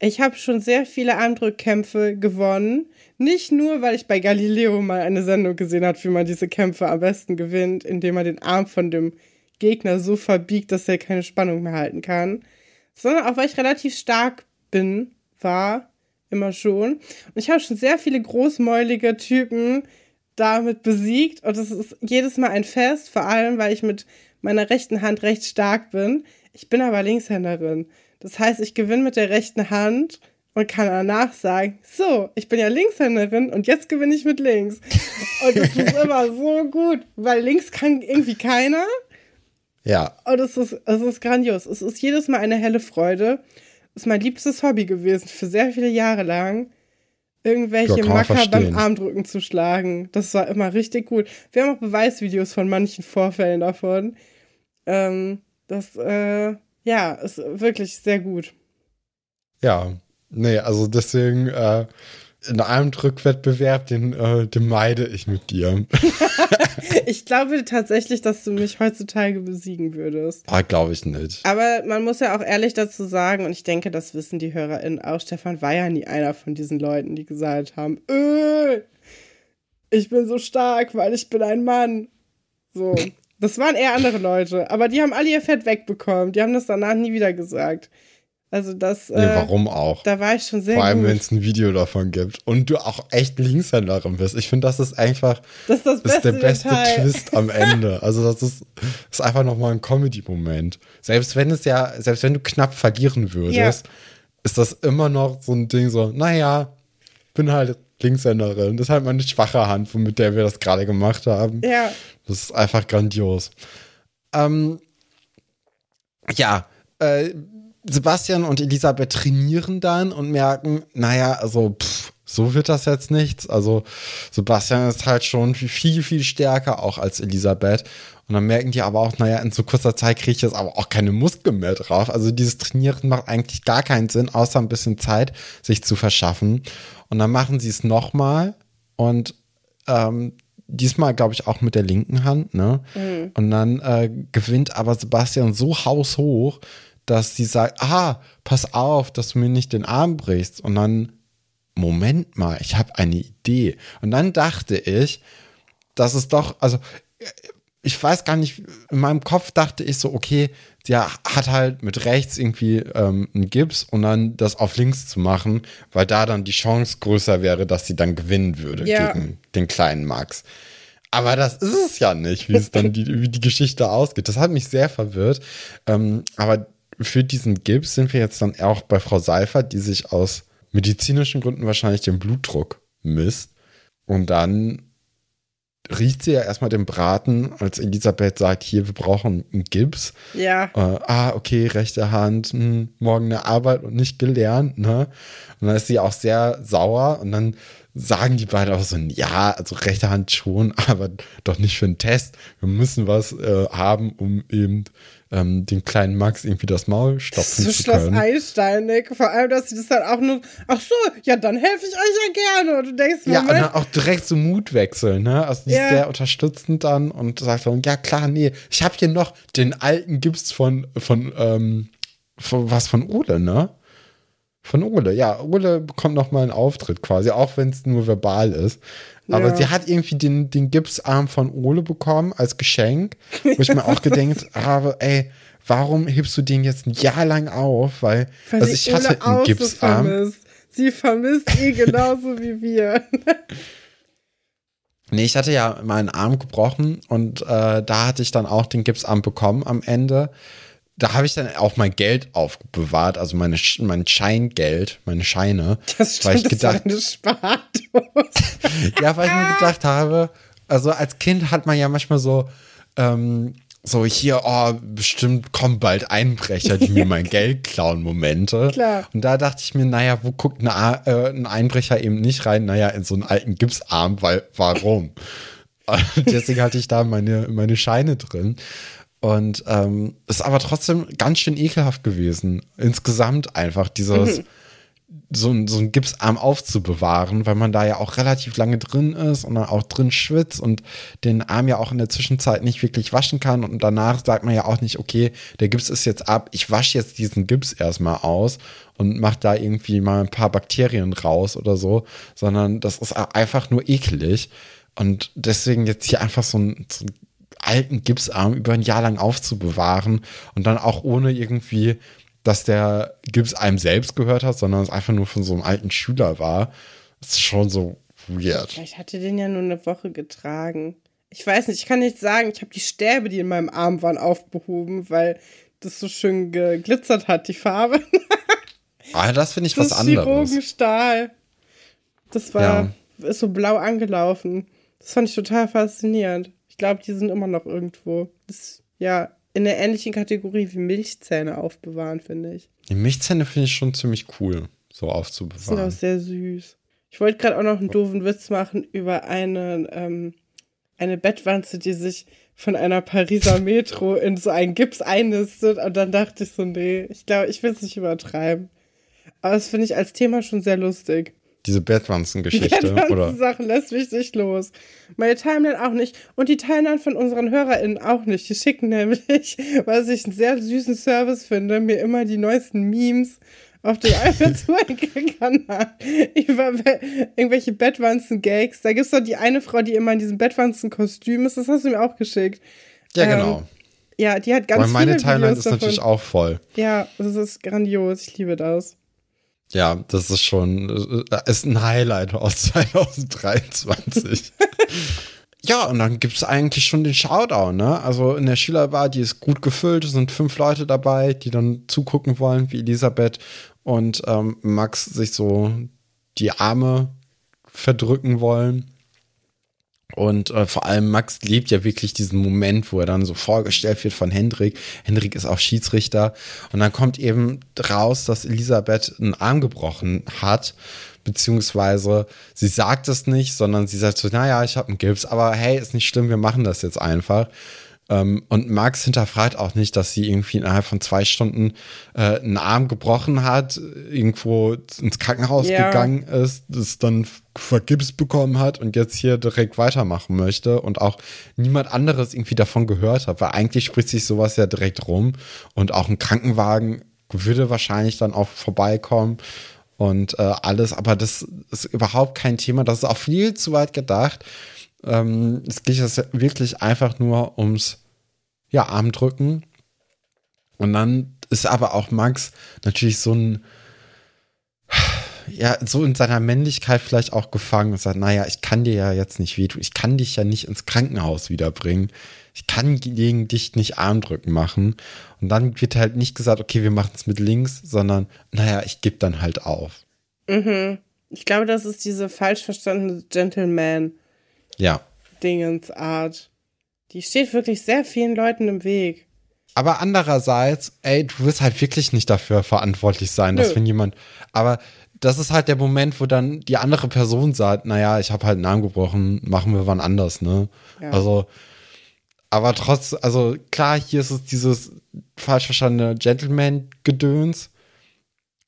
Ich habe schon sehr viele Armdrückkämpfe gewonnen. Nicht nur, weil ich bei Galileo mal eine Sendung gesehen habe, wie man diese Kämpfe am besten gewinnt, indem man den Arm von dem Gegner so verbiegt, dass er keine Spannung mehr halten kann sondern auch weil ich relativ stark bin, war immer schon. Und ich habe schon sehr viele großmäulige Typen damit besiegt und es ist jedes Mal ein Fest, vor allem weil ich mit meiner rechten Hand recht stark bin. Ich bin aber Linkshänderin. Das heißt, ich gewinne mit der rechten Hand und kann danach sagen, so, ich bin ja Linkshänderin und jetzt gewinne ich mit links. Und das ist immer so gut, weil links kann irgendwie keiner. Ja. Und es ist, es ist grandios. Es ist jedes Mal eine helle Freude. Es ist mein liebstes Hobby gewesen, für sehr viele Jahre lang, irgendwelche Macker beim Armdrücken zu schlagen. Das war immer richtig gut. Wir haben auch Beweisvideos von manchen Vorfällen davon. Ähm, das, äh, ja, ist wirklich sehr gut. Ja, nee, also deswegen, äh, in einem Drückwettbewerb, den, äh, den meide ich mit dir. ich glaube tatsächlich, dass du mich heutzutage besiegen würdest. Ah, glaube ich nicht. Aber man muss ja auch ehrlich dazu sagen, und ich denke, das wissen die HörerInnen auch, Stefan war ja nie einer von diesen Leuten, die gesagt haben, äh, ich bin so stark, weil ich bin ein Mann. So. Das waren eher andere Leute. Aber die haben alle ihr Fett wegbekommen. Die haben das danach nie wieder gesagt. Also das. Nee, äh, warum auch? Da war ich schon sehr. Vor allem, wenn es ein Video davon gibt und du auch echt Linkshänderin bist. Ich finde, das ist einfach. Das ist, das ist der beste Detail. Twist am Ende. Also das ist, ist einfach nochmal ein Comedy-Moment. Selbst wenn es ja, selbst wenn du knapp verlieren würdest, ja. ist das immer noch so ein Ding so, naja, bin halt Linkshänderin. Das ist halt meine schwache Hand, mit der wir das gerade gemacht haben. Ja. Das ist einfach grandios. Ähm, ja, äh, Sebastian und Elisabeth trainieren dann und merken, naja, also pff, so wird das jetzt nichts. Also Sebastian ist halt schon viel, viel stärker auch als Elisabeth. Und dann merken die aber auch, naja, in so kurzer Zeit kriege ich jetzt aber auch keine Muskeln mehr drauf. Also dieses Trainieren macht eigentlich gar keinen Sinn, außer ein bisschen Zeit sich zu verschaffen. Und dann machen sie es nochmal und ähm, diesmal, glaube ich, auch mit der linken Hand, ne? Mhm. Und dann äh, gewinnt aber Sebastian so haushoch, dass sie sagt, ah, pass auf, dass du mir nicht den Arm brichst. Und dann, Moment mal, ich habe eine Idee. Und dann dachte ich, dass es doch, also ich weiß gar nicht, in meinem Kopf dachte ich so, okay, sie hat halt mit rechts irgendwie ähm, einen Gips und dann das auf links zu machen, weil da dann die Chance größer wäre, dass sie dann gewinnen würde ja. gegen den kleinen Max. Aber das ist es ja nicht, wie es dann die, wie die Geschichte ausgeht. Das hat mich sehr verwirrt. Ähm, aber für diesen Gips sind wir jetzt dann auch bei Frau Seifert, die sich aus medizinischen Gründen wahrscheinlich den Blutdruck misst und dann riecht sie ja erstmal den Braten, als Elisabeth sagt, hier, wir brauchen einen Gips. Ja. Äh, ah, okay, rechte Hand, hm, morgen eine Arbeit und nicht gelernt, ne? Und dann ist sie auch sehr sauer und dann sagen die beiden auch so, ja, also rechte Hand schon, aber doch nicht für einen Test. Wir müssen was äh, haben, um eben ähm, den kleinen Max irgendwie das Maul stopfen so zu Schloss können. Einsteinig. Vor allem, dass sie das dann auch nur, ach so, ja, dann helfe ich euch ja gerne. Und du denkst, Ja, und Moment, dann auch direkt so Mutwechsel, ne? Also die Ja. ist sehr unterstützend dann und sagt dann, ja klar, nee, ich habe hier noch den alten Gips von, von, ähm, von was von Ole, ne? Von Ole, ja. Ole bekommt noch mal einen Auftritt quasi, auch wenn es nur verbal ist. Aber Ja. sie hat irgendwie den, den Gipsarm von Ole bekommen als Geschenk, wo ich mir auch gedenkt habe, ey, warum hebst du den jetzt ein Jahr lang auf? Weil, weil also sie ich hatte einen so Gipsarm. vermisst. Sie vermisst ihn genauso wie wir. Nee, ich hatte ja meinen Arm gebrochen und äh, da hatte ich dann auch den Gipsarm bekommen am Ende. Da habe ich dann auch mein Geld aufbewahrt, also meine, mein Scheingeld, meine Scheine. Das weil ich stimmt, das war gedacht, Spardose. ja, weil ich mir gedacht habe, also als Kind hat man ja manchmal so, ähm, so hier, oh, bestimmt kommen bald Einbrecher, die mir mein Geld klauen, Momente. Klar. Und da dachte ich mir, naja, wo guckt eine, äh, ein Einbrecher eben nicht rein? Naja, in so einen alten Gipsarm, weil, warum? Und deswegen hatte ich da meine, meine Scheine drin. Und ähm, ist aber trotzdem ganz schön ekelhaft gewesen. Insgesamt einfach dieses, so, ein, so ein Gipsarm aufzubewahren, weil man da ja auch relativ lange drin ist und dann auch drin schwitzt und den Arm ja auch in der Zwischenzeit nicht wirklich waschen kann. Und danach sagt man ja auch nicht, okay, der Gips ist jetzt ab, ich wasche jetzt diesen Gips erstmal aus und mache da irgendwie mal ein paar Bakterien raus oder so, sondern das ist einfach nur ekelig. Und deswegen jetzt hier einfach so ein, so ein alten Gipsarm über ein Jahr lang aufzubewahren und dann auch ohne irgendwie, dass der Gips einem selbst gehört hat, sondern es einfach nur von so einem alten Schüler war, ist schon so weird. Ich hatte den ja nur eine Woche getragen. Ich weiß nicht, ich kann nicht sagen, ich habe die Stäbe, die in meinem Arm waren, aufbehoben, weil das so schön geglitzert hat, die Farbe. Ah, das finde ich was das anderes. Chirurgenstahl. Das war, ist so blau angelaufen. Das fand ich total faszinierend. Ich glaube, die sind immer noch irgendwo. Das ist ja in der ähnlichen Kategorie wie Milchzähne aufbewahren, finde ich. Die Milchzähne finde ich schon ziemlich cool, so Die sind auch aufzubewahren. sehr süß. Ich wollte gerade auch noch einen doofen Witz machen über eine, ähm, eine Bettwanze, die sich von einer Pariser Metro in so einen Gips einnistet. Und dann dachte ich so, nee, ich glaube, ich will es nicht übertreiben. Aber das finde ich als Thema schon sehr lustig. Diese Bettwanzengeschichte, Die oder? ganzen Sachen lässt mich nicht los. Meine Timeline auch nicht. Und die Timeline von unseren HörerInnen auch nicht. Die schicken nämlich, was ich einen sehr süßen Service finde, mir immer die neuesten Memes auf dem Kanal über be- irgendwelche Bettwanzen-Gags. Da gibt es doch die eine Frau, die immer in diesem Bettwanzen-Kostüm ist. Das hast du mir auch geschickt. Ja, Ähm, genau. Ja, die hat ganz Weil meine viele Timeline Videos ist davon. natürlich auch voll. Ja, das ist grandios. Ich liebe das. Ja, das ist schon, äh, ist ein Highlight aus 2023. ja, und dann gibt es eigentlich schon den Shoutout, ne? Also in der Schülerbar, die ist gut gefüllt, es sind fünf Leute dabei, die dann zugucken wollen, wie Elisabeth und ähm, Max sich so die Arme verdrücken wollen. Und äh, vor allem Max liebt ja wirklich diesen Moment, wo er dann so vorgestellt wird von Hendrik. Hendrik ist auch Schiedsrichter. Und dann kommt eben raus, dass Elisabeth einen Arm gebrochen hat. Beziehungsweise sie sagt es nicht, sondern sie sagt so, naja, ich habe einen Gips, aber hey, ist nicht schlimm, wir machen das jetzt einfach. Ähm, und Max hinterfragt auch nicht, dass sie irgendwie innerhalb von zwei Stunden äh, einen Arm gebrochen hat, irgendwo ins Krankenhaus Ja. gegangen ist, das dann vergibst bekommen hat und jetzt hier direkt weitermachen möchte und auch niemand anderes irgendwie davon gehört hat, weil eigentlich spricht sich sowas ja direkt rum und auch ein Krankenwagen würde wahrscheinlich dann auch vorbeikommen und äh, alles, aber das ist überhaupt kein Thema, das ist auch viel zu weit gedacht. Ähm, es geht jetzt wirklich einfach nur ums ja, Armdrücken. Und dann ist aber auch Max natürlich so ein, ja, so in seiner Männlichkeit vielleicht auch gefangen und sagt, naja, ich kann dir ja jetzt nicht wehtun, ich kann dich ja nicht ins Krankenhaus wiederbringen, ich kann gegen dich nicht Armdrücken machen. Und dann wird halt nicht gesagt, okay, wir machen es mit links, sondern, naja, ich gebe dann halt auf. Mhm. Ich glaube, das ist diese falsch verstandene Gentleman. Ja, Dingens-Art. Die steht wirklich sehr vielen Leuten im Weg. Aber andererseits, ey, du wirst halt wirklich nicht dafür verantwortlich sein, Nö. dass wenn jemand. Aber das ist halt der Moment, wo dann die andere Person sagt, naja, ich habe halt einen Namen gebrochen, machen wir wann anders, ne? Ja. Also, aber trotz, also klar, hier ist es dieses falsch verstandene Gentleman-Gedöns,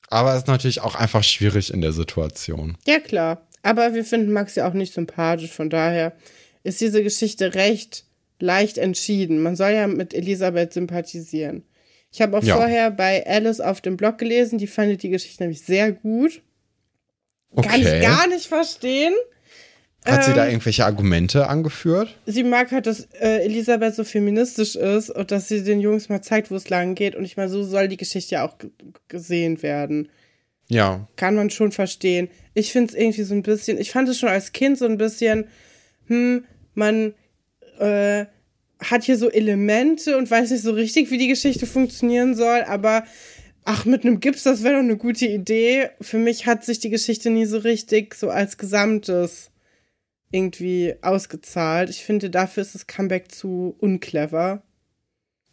aber es ist natürlich auch einfach schwierig in der Situation. Ja, klar. Aber wir finden Max ja auch nicht sympathisch, von daher ist diese Geschichte recht leicht entschieden. Man soll ja mit Elisabeth sympathisieren. Ich habe auch ja. vorher bei Alice auf dem Blog gelesen, die fandet die Geschichte nämlich sehr gut. Okay. Kann ich gar nicht verstehen. Hat ähm, sie da ähm, irgendwelche Argumente angeführt? Sie mag halt, dass äh, Elisabeth so feministisch ist und dass sie den Jungs mal zeigt, wo es lang geht. Und ich meine, so soll die Geschichte ja auch gesehen werden. Ja. Kann man schon verstehen. Ich finde es irgendwie so ein bisschen, ich fand es schon als Kind so ein bisschen, hm, man äh, hat hier so Elemente und weiß nicht so richtig, wie die Geschichte funktionieren soll, aber ach, mit einem Gips, das wäre doch eine gute Idee. Für mich hat sich die Geschichte nie so richtig so als Gesamtes irgendwie ausgezahlt. Ich finde, dafür ist das Comeback zu unclever.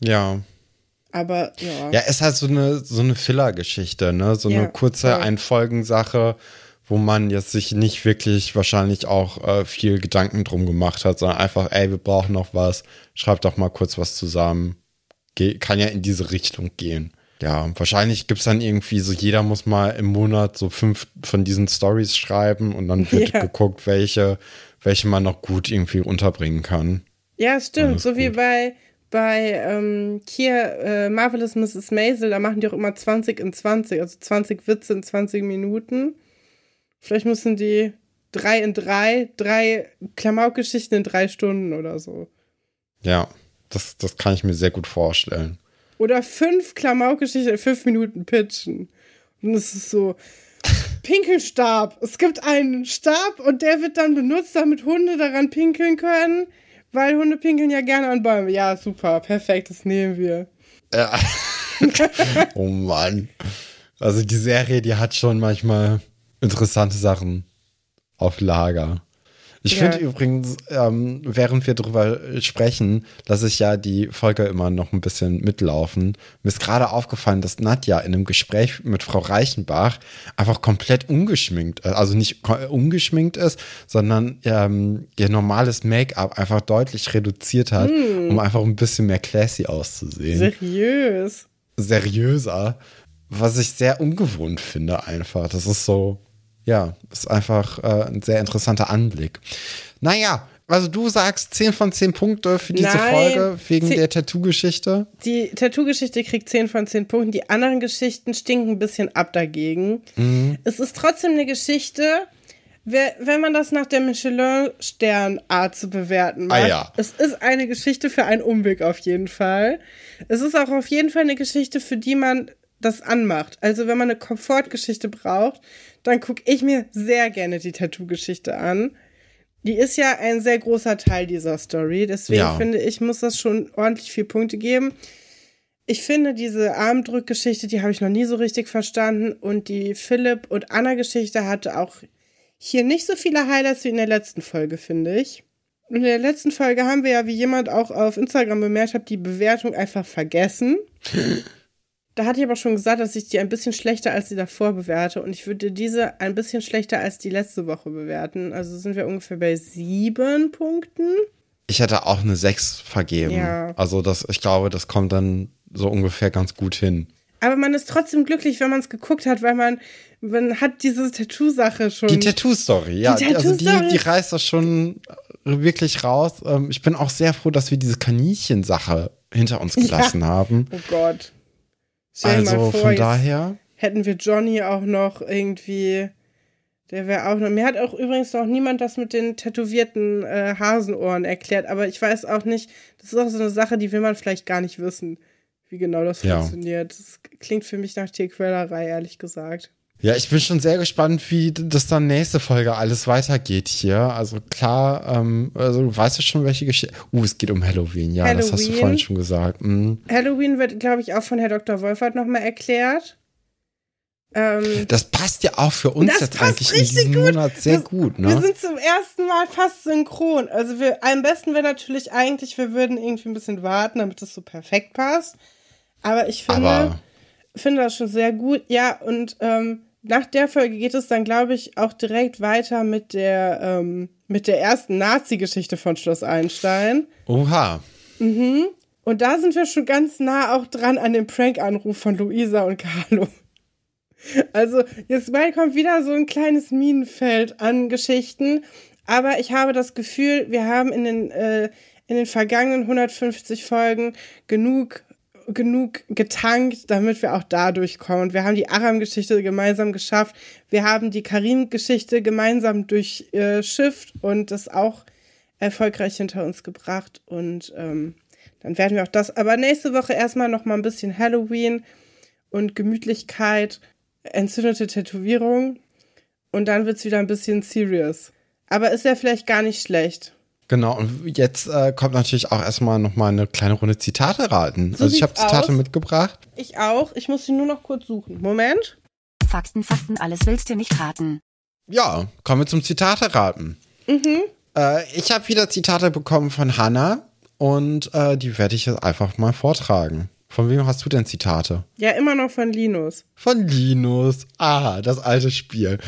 Ja. Aber ja. Ja, es ist halt so eine, so eine Filler-Geschichte, ne? So ja, eine kurze voll. Einfolgensache, wo man jetzt sich nicht wirklich wahrscheinlich auch äh, viel Gedanken drum gemacht hat, sondern einfach, ey, wir brauchen noch was, schreibt doch mal kurz was zusammen. Ge kann ja in diese Richtung gehen. Ja, wahrscheinlich gibt es dann irgendwie so, jeder muss mal im Monat so fünf von diesen Stories schreiben und dann wird ja. geguckt, welche, welche man noch gut irgendwie unterbringen kann. Ja, stimmt. So gut. wie bei, bei ähm, hier äh, Marvelous Mrs. Maisel, da machen die auch immer 20 in 20, also 20 Witze in 20 Minuten. Vielleicht müssen die drei in drei, drei Klamaukgeschichten in drei Stunden oder so. Ja, das, das kann ich mir sehr gut vorstellen. Oder fünf Klamaukgeschichten in fünf Minuten pitchen. Und es ist so, Pinkelstab. Es gibt einen Stab und der wird dann benutzt, damit Hunde daran pinkeln können, weil Hunde pinkeln ja gerne an Bäume. Ja, super, perfekt, das nehmen wir. Ja. oh Mann. Also die Serie, die hat schon manchmal interessante Sachen auf Lager. Ich ja. finde übrigens, ähm, während wir drüber sprechen, lasse ich ja die Folge immer noch ein bisschen mitlaufen. Mir ist gerade aufgefallen, dass Nadja in einem Gespräch mit Frau Reichenbach einfach komplett ungeschminkt, äh, also nicht ungeschminkt ist, sondern ähm, ihr normales Make-up einfach deutlich reduziert hat, mm. um einfach ein bisschen mehr classy auszusehen. Seriös. Seriöser. Was ich sehr ungewohnt finde einfach. Das ist so, ja, ist einfach äh, ein sehr interessanter Anblick. Naja, also du sagst 10 von 10 Punkte für diese Nein, Folge wegen 10, der Tattoo-Geschichte? Die Tattoo-Geschichte kriegt 10 von 10 Punkten. Die anderen Geschichten stinken ein bisschen ab dagegen. Mhm. Es ist trotzdem eine Geschichte, wenn man das nach der Michelin-Stern-Art zu bewerten macht. Ah, ja. Es ist eine Geschichte für einen Umweg auf jeden Fall. Es ist auch auf jeden Fall eine Geschichte, für die man das anmacht. Also wenn man eine Komfortgeschichte braucht, dann gucke ich mir sehr gerne die Tattoo-Geschichte an. Die ist ja ein sehr großer Teil dieser Story. Deswegen ja. finde ich, muss das schon ordentlich viele Punkte geben. Ich finde, diese Armdrückgeschichte, die habe ich noch nie so richtig verstanden. Und die Philipp und Anna-Geschichte hatte auch hier nicht so viele Highlights wie in der letzten Folge, finde ich. Und in der letzten Folge haben wir ja, wie jemand auch auf Instagram bemerkt hat, die Bewertung einfach vergessen. Da hatte ich aber schon gesagt, dass ich die ein bisschen schlechter als die davor bewerte. Und ich würde diese ein bisschen schlechter als die letzte Woche bewerten. Also sind wir ungefähr bei sieben Punkten. Ich hätte auch eine sechs vergeben. Ja. Also das, ich glaube, das kommt dann so ungefähr ganz gut hin. Aber man ist trotzdem glücklich, wenn man es geguckt hat, weil man, man hat diese Tattoo-Sache schon. Die Tattoo-Story, ja. Die Tattoo. Also die, die reißt das schon wirklich raus. Ähm, ich bin auch sehr froh, dass wir diese Kaninchen-Sache hinter uns gelassen ja. haben. Oh Gott. Stell also vor, von daher. Hätten wir Johnny auch noch irgendwie. Der wäre auch noch. Mir hat auch übrigens noch niemand das mit den tätowierten äh, Hasenohren erklärt, aber ich weiß auch nicht. Das ist auch so eine Sache, die will man vielleicht gar nicht wissen, wie genau das ja. funktioniert. Das klingt für mich nach Tierquälerei, ehrlich gesagt. Ja, ich bin schon sehr gespannt, wie das dann nächste Folge alles weitergeht hier. Also klar, ähm, also du weißt ja schon, welche Geschichte. Uh, es geht um Halloween, ja, Halloween. das hast du vorhin schon gesagt. Mhm. Halloween wird, glaube ich, auch von Herr Dr. Wolfert nochmal erklärt. Ähm, das passt ja auch für uns jetzt eigentlich in diesem gut. Monat sehr wir, gut. Ne? Wir sind zum ersten Mal fast synchron. Also wir, am besten wäre natürlich eigentlich, wir würden irgendwie ein bisschen warten, damit es so perfekt passt. Aber ich finde, Aber finde das schon sehr gut. Ja, und ähm, nach der Folge geht es dann, glaube ich, auch direkt weiter mit der, ähm, mit der ersten Nazi-Geschichte von Schloss Einstein. Oha. Mhm. Und da sind wir schon ganz nah auch dran an dem Prank-Anruf von Luisa und Carlo. Also, jetzt bald kommt wieder so ein kleines Minenfeld an Geschichten. Aber ich habe das Gefühl, wir haben in den, äh, in den vergangenen 150 Folgen genug, genug getankt, damit wir auch da durchkommen. wir haben die Aram-Geschichte gemeinsam geschafft. Wir haben die Karim-Geschichte gemeinsam durchschifft äh, und das auch erfolgreich hinter uns gebracht. Und ähm, dann werden wir auch das. Aber nächste Woche erstmal noch mal ein bisschen Halloween und Gemütlichkeit entzündete Tätowierung und dann wird es wieder ein bisschen serious. Aber ist ja vielleicht gar nicht schlecht. Genau, und jetzt äh, kommt natürlich auch erstmal nochmal eine kleine Runde Zitate raten. So also ich habe Zitate aus. mitgebracht. Ich auch. Ich muss sie nur noch kurz suchen. Moment. Fakten, Fakten, alles willst du nicht raten. Ja, kommen wir zum Zitate raten. Mhm. Äh, ich habe wieder Zitate bekommen von Hannah und äh, die werde ich jetzt einfach mal vortragen. Von wem hast du denn Zitate? Ja, immer noch von Linus. Von Linus. Ah, das alte Spiel.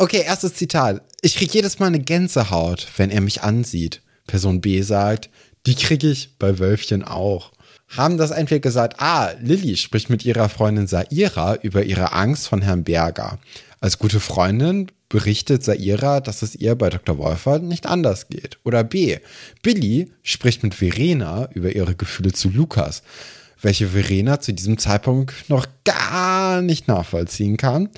Okay, erstes Zitat. Ich krieg jedes Mal eine Gänsehaut, wenn er mich ansieht. Person B sagt, die krieg ich bei Wölfchen auch. Haben das entweder gesagt, ah, Lilly spricht mit ihrer Freundin Saira über ihre Angst von Herrn Berger. Als gute Freundin berichtet Saira, dass es ihr bei Dr. Wolfert nicht anders geht. Oder B, Billy spricht mit Verena über ihre Gefühle zu Lukas welche Verena zu diesem Zeitpunkt noch gar nicht nachvollziehen kann.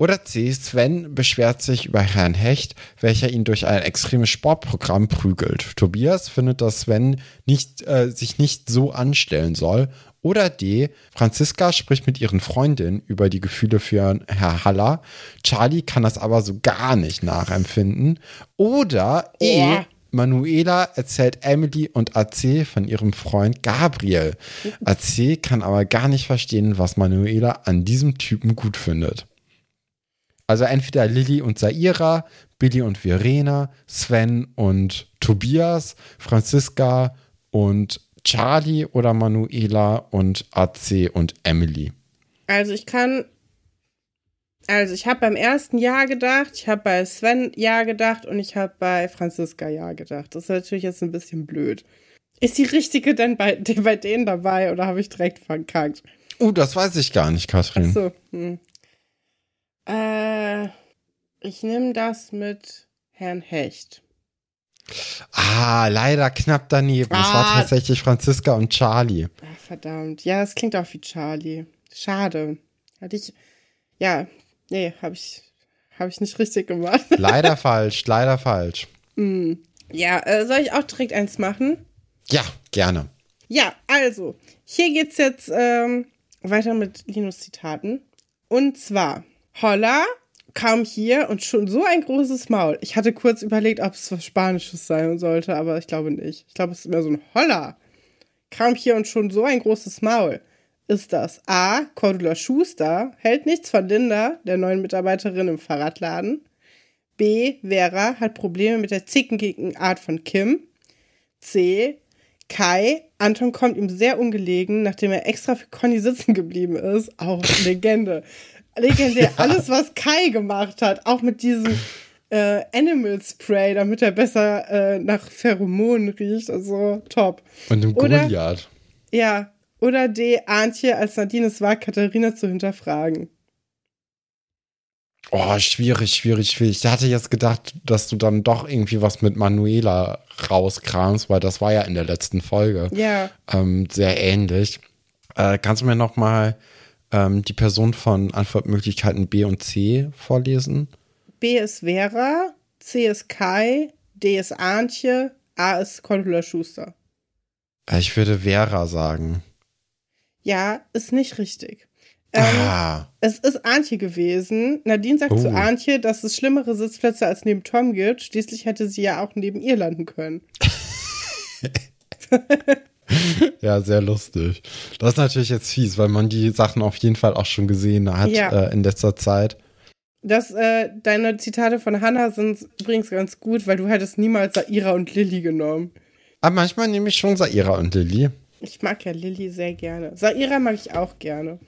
Oder C. Sven beschwert sich über Herrn Hecht, welcher ihn durch ein extremes Sportprogramm prügelt. Tobias findet, dass Sven nicht, äh, sich nicht so anstellen soll. Oder D. Franziska spricht mit ihren Freundinnen über die Gefühle für Herr Haller. Charlie kann das aber so gar nicht nachempfinden. Oder E. Ja. Manuela erzählt Emily und AC von ihrem Freund Gabriel. AC kann aber gar nicht verstehen, was Manuela an diesem Typen gut findet. Also entweder Lilly und Saira, Billy und Verena, Sven und Tobias, Franziska und Charlie oder Manuela und AC und Emily. Also ich kann also ich habe beim ersten Ja gedacht, ich habe bei Sven Ja gedacht und ich habe bei Franziska Ja gedacht. Das ist natürlich jetzt ein bisschen blöd. Ist die richtige denn bei, bei denen dabei oder habe ich direkt verkackt? Oh, das weiß ich gar nicht, Katrin. Ach so. Hm. Äh, ich nehme das mit Herrn Hecht. Ah, leider knapp daneben. Ah. Es war ah. tatsächlich Franziska und Charlie. Ach, verdammt. Ja, es klingt auch wie Charlie. Schade. Hatte ich. Ja, Nee, habe ich, hab ich nicht richtig gemacht. leider falsch, leider falsch. Mm. Ja, äh, soll ich auch direkt eins machen? Ja, gerne. Ja, also, hier geht's jetzt ähm, weiter mit Linus Zitaten. Und zwar, Holla kam hier und schon so ein großes Maul. Ich hatte kurz überlegt, ob es was Spanisches sein sollte, aber ich glaube nicht. Ich glaube, es ist immer so ein Holla. Kam hier und schon so ein großes Maul ist das A. Cordula Schuster hält nichts von Linda, der neuen Mitarbeiterin im Fahrradladen. B. Vera hat Probleme mit der zickengigen Art von Kim. C. Kai, Anton kommt ihm sehr ungelegen, nachdem er extra für Conny sitzen geblieben ist. Auch Legende. Legendär. Alles, was Kai gemacht hat, auch mit diesem äh, Animal Spray, damit er besser äh, nach Pheromonen riecht. Also top. Und dem Goliath. Ja, oder D. Antje, als Nadine es war, Katharina zu hinterfragen? Oh, schwierig, schwierig, schwierig. Ich hatte jetzt gedacht, dass du dann doch irgendwie was mit Manuela rauskramst, weil das war ja in der letzten Folge. Ja. Ähm, sehr ähnlich. Äh, kannst du mir noch mal ähm, die Person von Antwortmöglichkeiten B und C vorlesen? B ist Vera, C ist Kai, D ist Antje, A ist Cordula Schuster. Äh, ich würde Vera sagen. Ja, ist nicht richtig. Ähm, ah. Es ist Antje gewesen. Nadine sagt oh. zu Antje, dass es schlimmere Sitzplätze als neben Tom gibt. Schließlich hätte sie ja auch neben ihr landen können. ja, sehr lustig. Das ist natürlich jetzt fies, weil man die Sachen auf jeden Fall auch schon gesehen hat ja. äh, in letzter Zeit. Das, äh, deine Zitate von Hannah sind übrigens ganz gut, weil du hättest niemals Saira und Lilly genommen. Aber manchmal nehme ich schon Saira und Lilly. Ich mag ja Lilly sehr gerne. Saira mag ich auch gerne.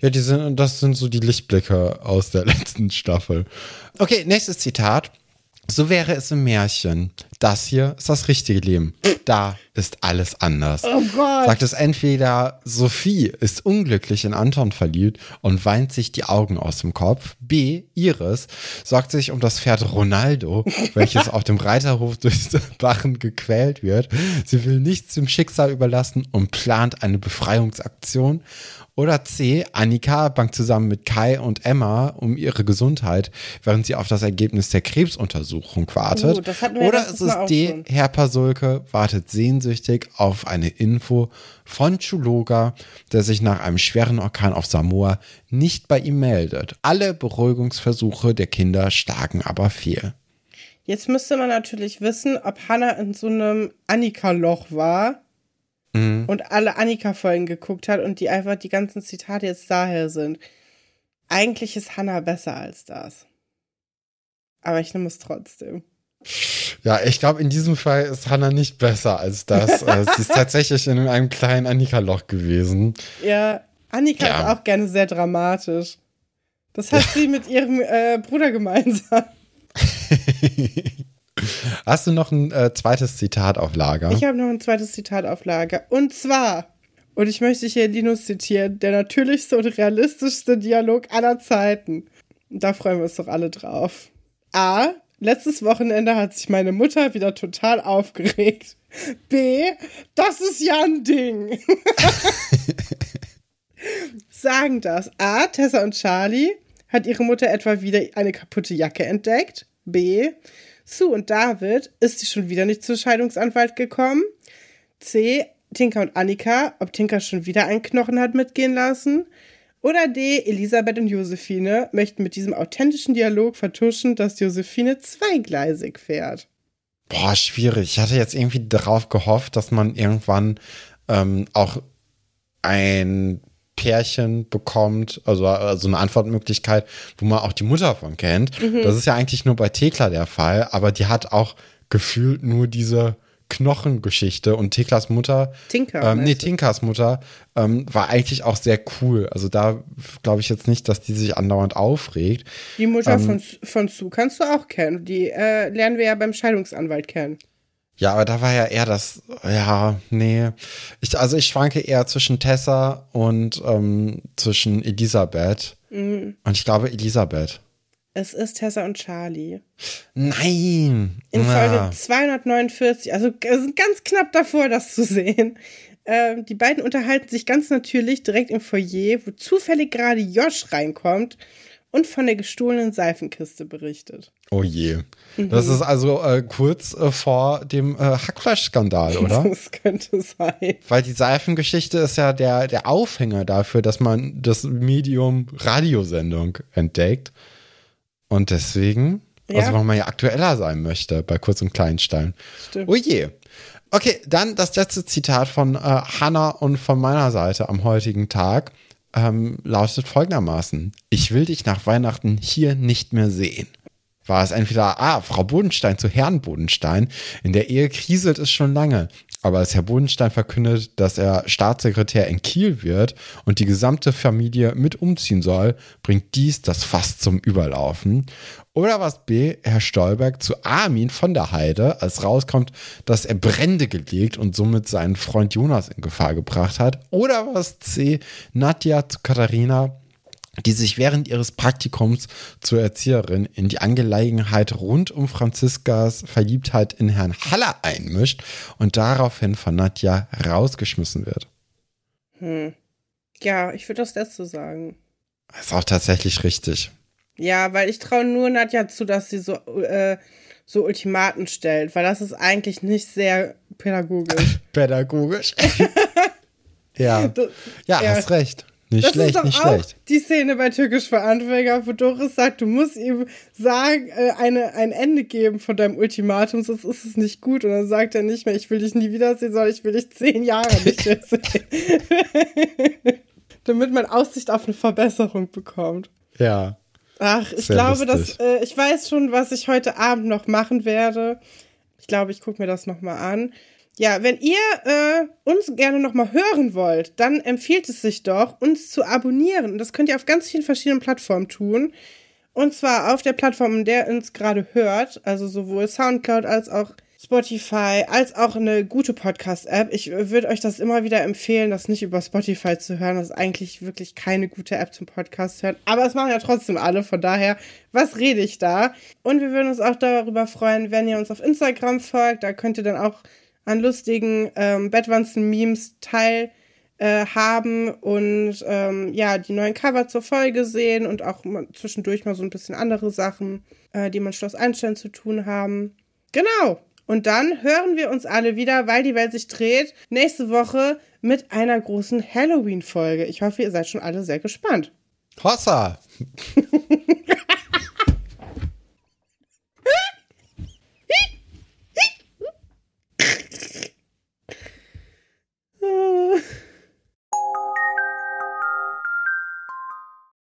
Ja, die sind, das sind so die Lichtblicke aus der letzten Staffel. Okay, nächstes Zitat. So wäre es im Märchen. Das hier ist das richtige Leben. Da ist alles anders. Oh Gott. Sagt es entweder Sophie ist unglücklich in Anton verliebt und weint sich die Augen aus dem Kopf. B. Iris sorgt sich um das Pferd Ronaldo, welches auf dem Reiterhof durch Bachen gequält wird. Sie will nichts dem Schicksal überlassen und plant eine Befreiungsaktion. Oder C, Annika bangt zusammen mit Kai und Emma um ihre Gesundheit, während sie auf das Ergebnis der Krebsuntersuchung wartet. Uh, Oder es ist D, schon. Herr Pasulke wartet sehnsüchtig auf eine Info von Chuloga, der sich nach einem schweren Orkan auf Samoa nicht bei ihm meldet. Alle Beruhigungsversuche der Kinder schlagen aber fehl. Jetzt müsste man natürlich wissen, ob Hannah in so einem Annika-Loch war mhm. und alle Annika-Folgen geguckt hat und die einfach die ganzen Zitate jetzt daher sind. Eigentlich ist Hannah besser als das. Aber ich nehme es trotzdem. Ja, ich glaube, in diesem Fall ist Hannah nicht besser als das. Äh, sie ist tatsächlich in einem kleinen Annika-Loch gewesen. Ja, Annika ja. ist auch gerne sehr dramatisch. Das hat sie mit ihrem äh, Bruder gemeinsam. Hast du noch ein äh, zweites Zitat auf Lager? Ich habe noch ein zweites Zitat auf Lager. Und zwar, und ich möchte hier Linus zitieren, der natürlichste und realistischste Dialog aller Zeiten. Da freuen wir uns doch alle drauf. A. Letztes Wochenende hat sich meine Mutter wieder total aufgeregt. B. Das ist ja ein Ding. Sagen das. A. Tessa und Charlie. Hat ihre Mutter etwa wieder eine kaputte Jacke entdeckt? B. Sue und David, ist sie schon wieder nicht zum Scheidungsanwalt gekommen? C. Tinker und Annika, ob Tinker schon wieder einen Knochen hat mitgehen lassen? Oder D. Elisabeth und Josephine möchten mit diesem authentischen Dialog vertuschen, dass Josephine zweigleisig fährt. Boah, schwierig. Ich hatte jetzt irgendwie darauf gehofft, dass man irgendwann ähm, auch ein Pärchen bekommt, also, also eine Antwortmöglichkeit, wo man auch die Mutter von kennt. Mhm. Das ist ja eigentlich nur bei Thekla der Fall, aber die hat auch gefühlt nur diese Knochengeschichte und Theklas Mutter, Tinker, ähm, nee, Tinkers Mutter, ähm, war eigentlich auch sehr cool. Also da glaube ich jetzt nicht, dass die sich andauernd aufregt. Die Mutter ähm, von, von Sue kannst du auch kennen. Die äh, lernen wir ja beim Scheidungsanwalt kennen. Ja, aber da war ja eher das, ja, nee. Ich, also ich schwanke eher zwischen Tessa und ähm, zwischen Elisabeth. Mhm. Und ich glaube Elisabeth. Es ist Tessa und Charlie. Nein. In Folge ja. 249, also sind ganz knapp davor, das zu sehen. Ähm, die beiden unterhalten sich ganz natürlich direkt im Foyer, wo zufällig gerade Josh reinkommt und von der gestohlenen Seifenkiste berichtet. Oh je. Mhm. Das ist also äh, kurz äh, vor dem äh, Hackfleisch-Skandal, oder? Das könnte sein. Weil die Seifengeschichte ist ja der, der Aufhänger dafür, dass man das Medium Radiosendung entdeckt. Und deswegen, ja. also warum man ja aktueller sein möchte bei Kurz- und Kleinstein. Stimmt. Oh je. Okay, dann das letzte Zitat von äh, Hannah und von meiner Seite am heutigen Tag ähm, lautet folgendermaßen: Ich will dich nach Weihnachten hier nicht mehr sehen. War es entweder A, Frau Bodenstein zu Herrn Bodenstein, in der Ehe kriselt es schon lange, aber als Herr Bodenstein verkündet, dass er Staatssekretär in Kiel wird und die gesamte Familie mit umziehen soll, bringt dies das Fass zum Überlaufen. Oder was B, Herr Stolberg zu Armin von der Heide, als rauskommt, dass er Brände gelegt und somit seinen Freund Jonas in Gefahr gebracht hat. Oder was C, Nadja zu Katharina, die sich während ihres Praktikums zur Erzieherin in die Angelegenheit rund um Franziskas Verliebtheit in Herrn Haller einmischt und daraufhin von Nadja rausgeschmissen wird. Hm. Ja, ich würde das letzte sagen. Das ist auch tatsächlich richtig. Ja, weil ich traue nur Nadja zu, dass sie so, äh, so Ultimaten stellt, weil das ist eigentlich nicht sehr pädagogisch. pädagogisch. ja. ja, ja, hast recht. Nicht das schlecht, ist doch nicht auch schlecht. die Szene bei Türkisch für Anfänger, wo Doris sagt, du musst ihm sagen, äh, eine, ein Ende geben von deinem Ultimatum, sonst ist es nicht gut. Und dann sagt er nicht mehr, ich will dich nie wiedersehen, sondern ich will dich zehn Jahre nicht mehr sehen. Damit man Aussicht auf eine Verbesserung bekommt. Ja. Ach, ich Sehr glaube, lustig. dass äh, ich weiß schon, was ich heute Abend noch machen werde. Ich glaube, ich gucke mir das noch mal an. Ja, wenn ihr äh, uns gerne noch mal hören wollt, dann empfiehlt es sich doch, uns zu abonnieren. Das könnt ihr auf ganz vielen verschiedenen Plattformen tun. Und zwar auf der Plattform, in der ihr uns gerade hört, also sowohl Soundcloud als auch Spotify, als auch eine gute Podcast-App. Ich würde euch das immer wieder empfehlen, das nicht über Spotify zu hören. Das ist eigentlich wirklich keine gute App zum Podcast hören. Aber es machen ja trotzdem alle, von daher, was rede ich da? Und wir würden uns auch darüber freuen, wenn ihr uns auf Instagram folgt. Da könnt ihr dann auch an lustigen ähm, Bettwanzen-Memes teil äh, haben und ähm, ja, die neuen Cover zur Folge sehen und auch mal zwischendurch mal so ein bisschen andere Sachen, äh, die mit Schloss Einstein zu tun haben. Genau. Und dann hören wir uns alle wieder, weil die Welt sich dreht, nächste Woche mit einer großen Halloween-Folge. Ich hoffe, ihr seid schon alle sehr gespannt. Hossa!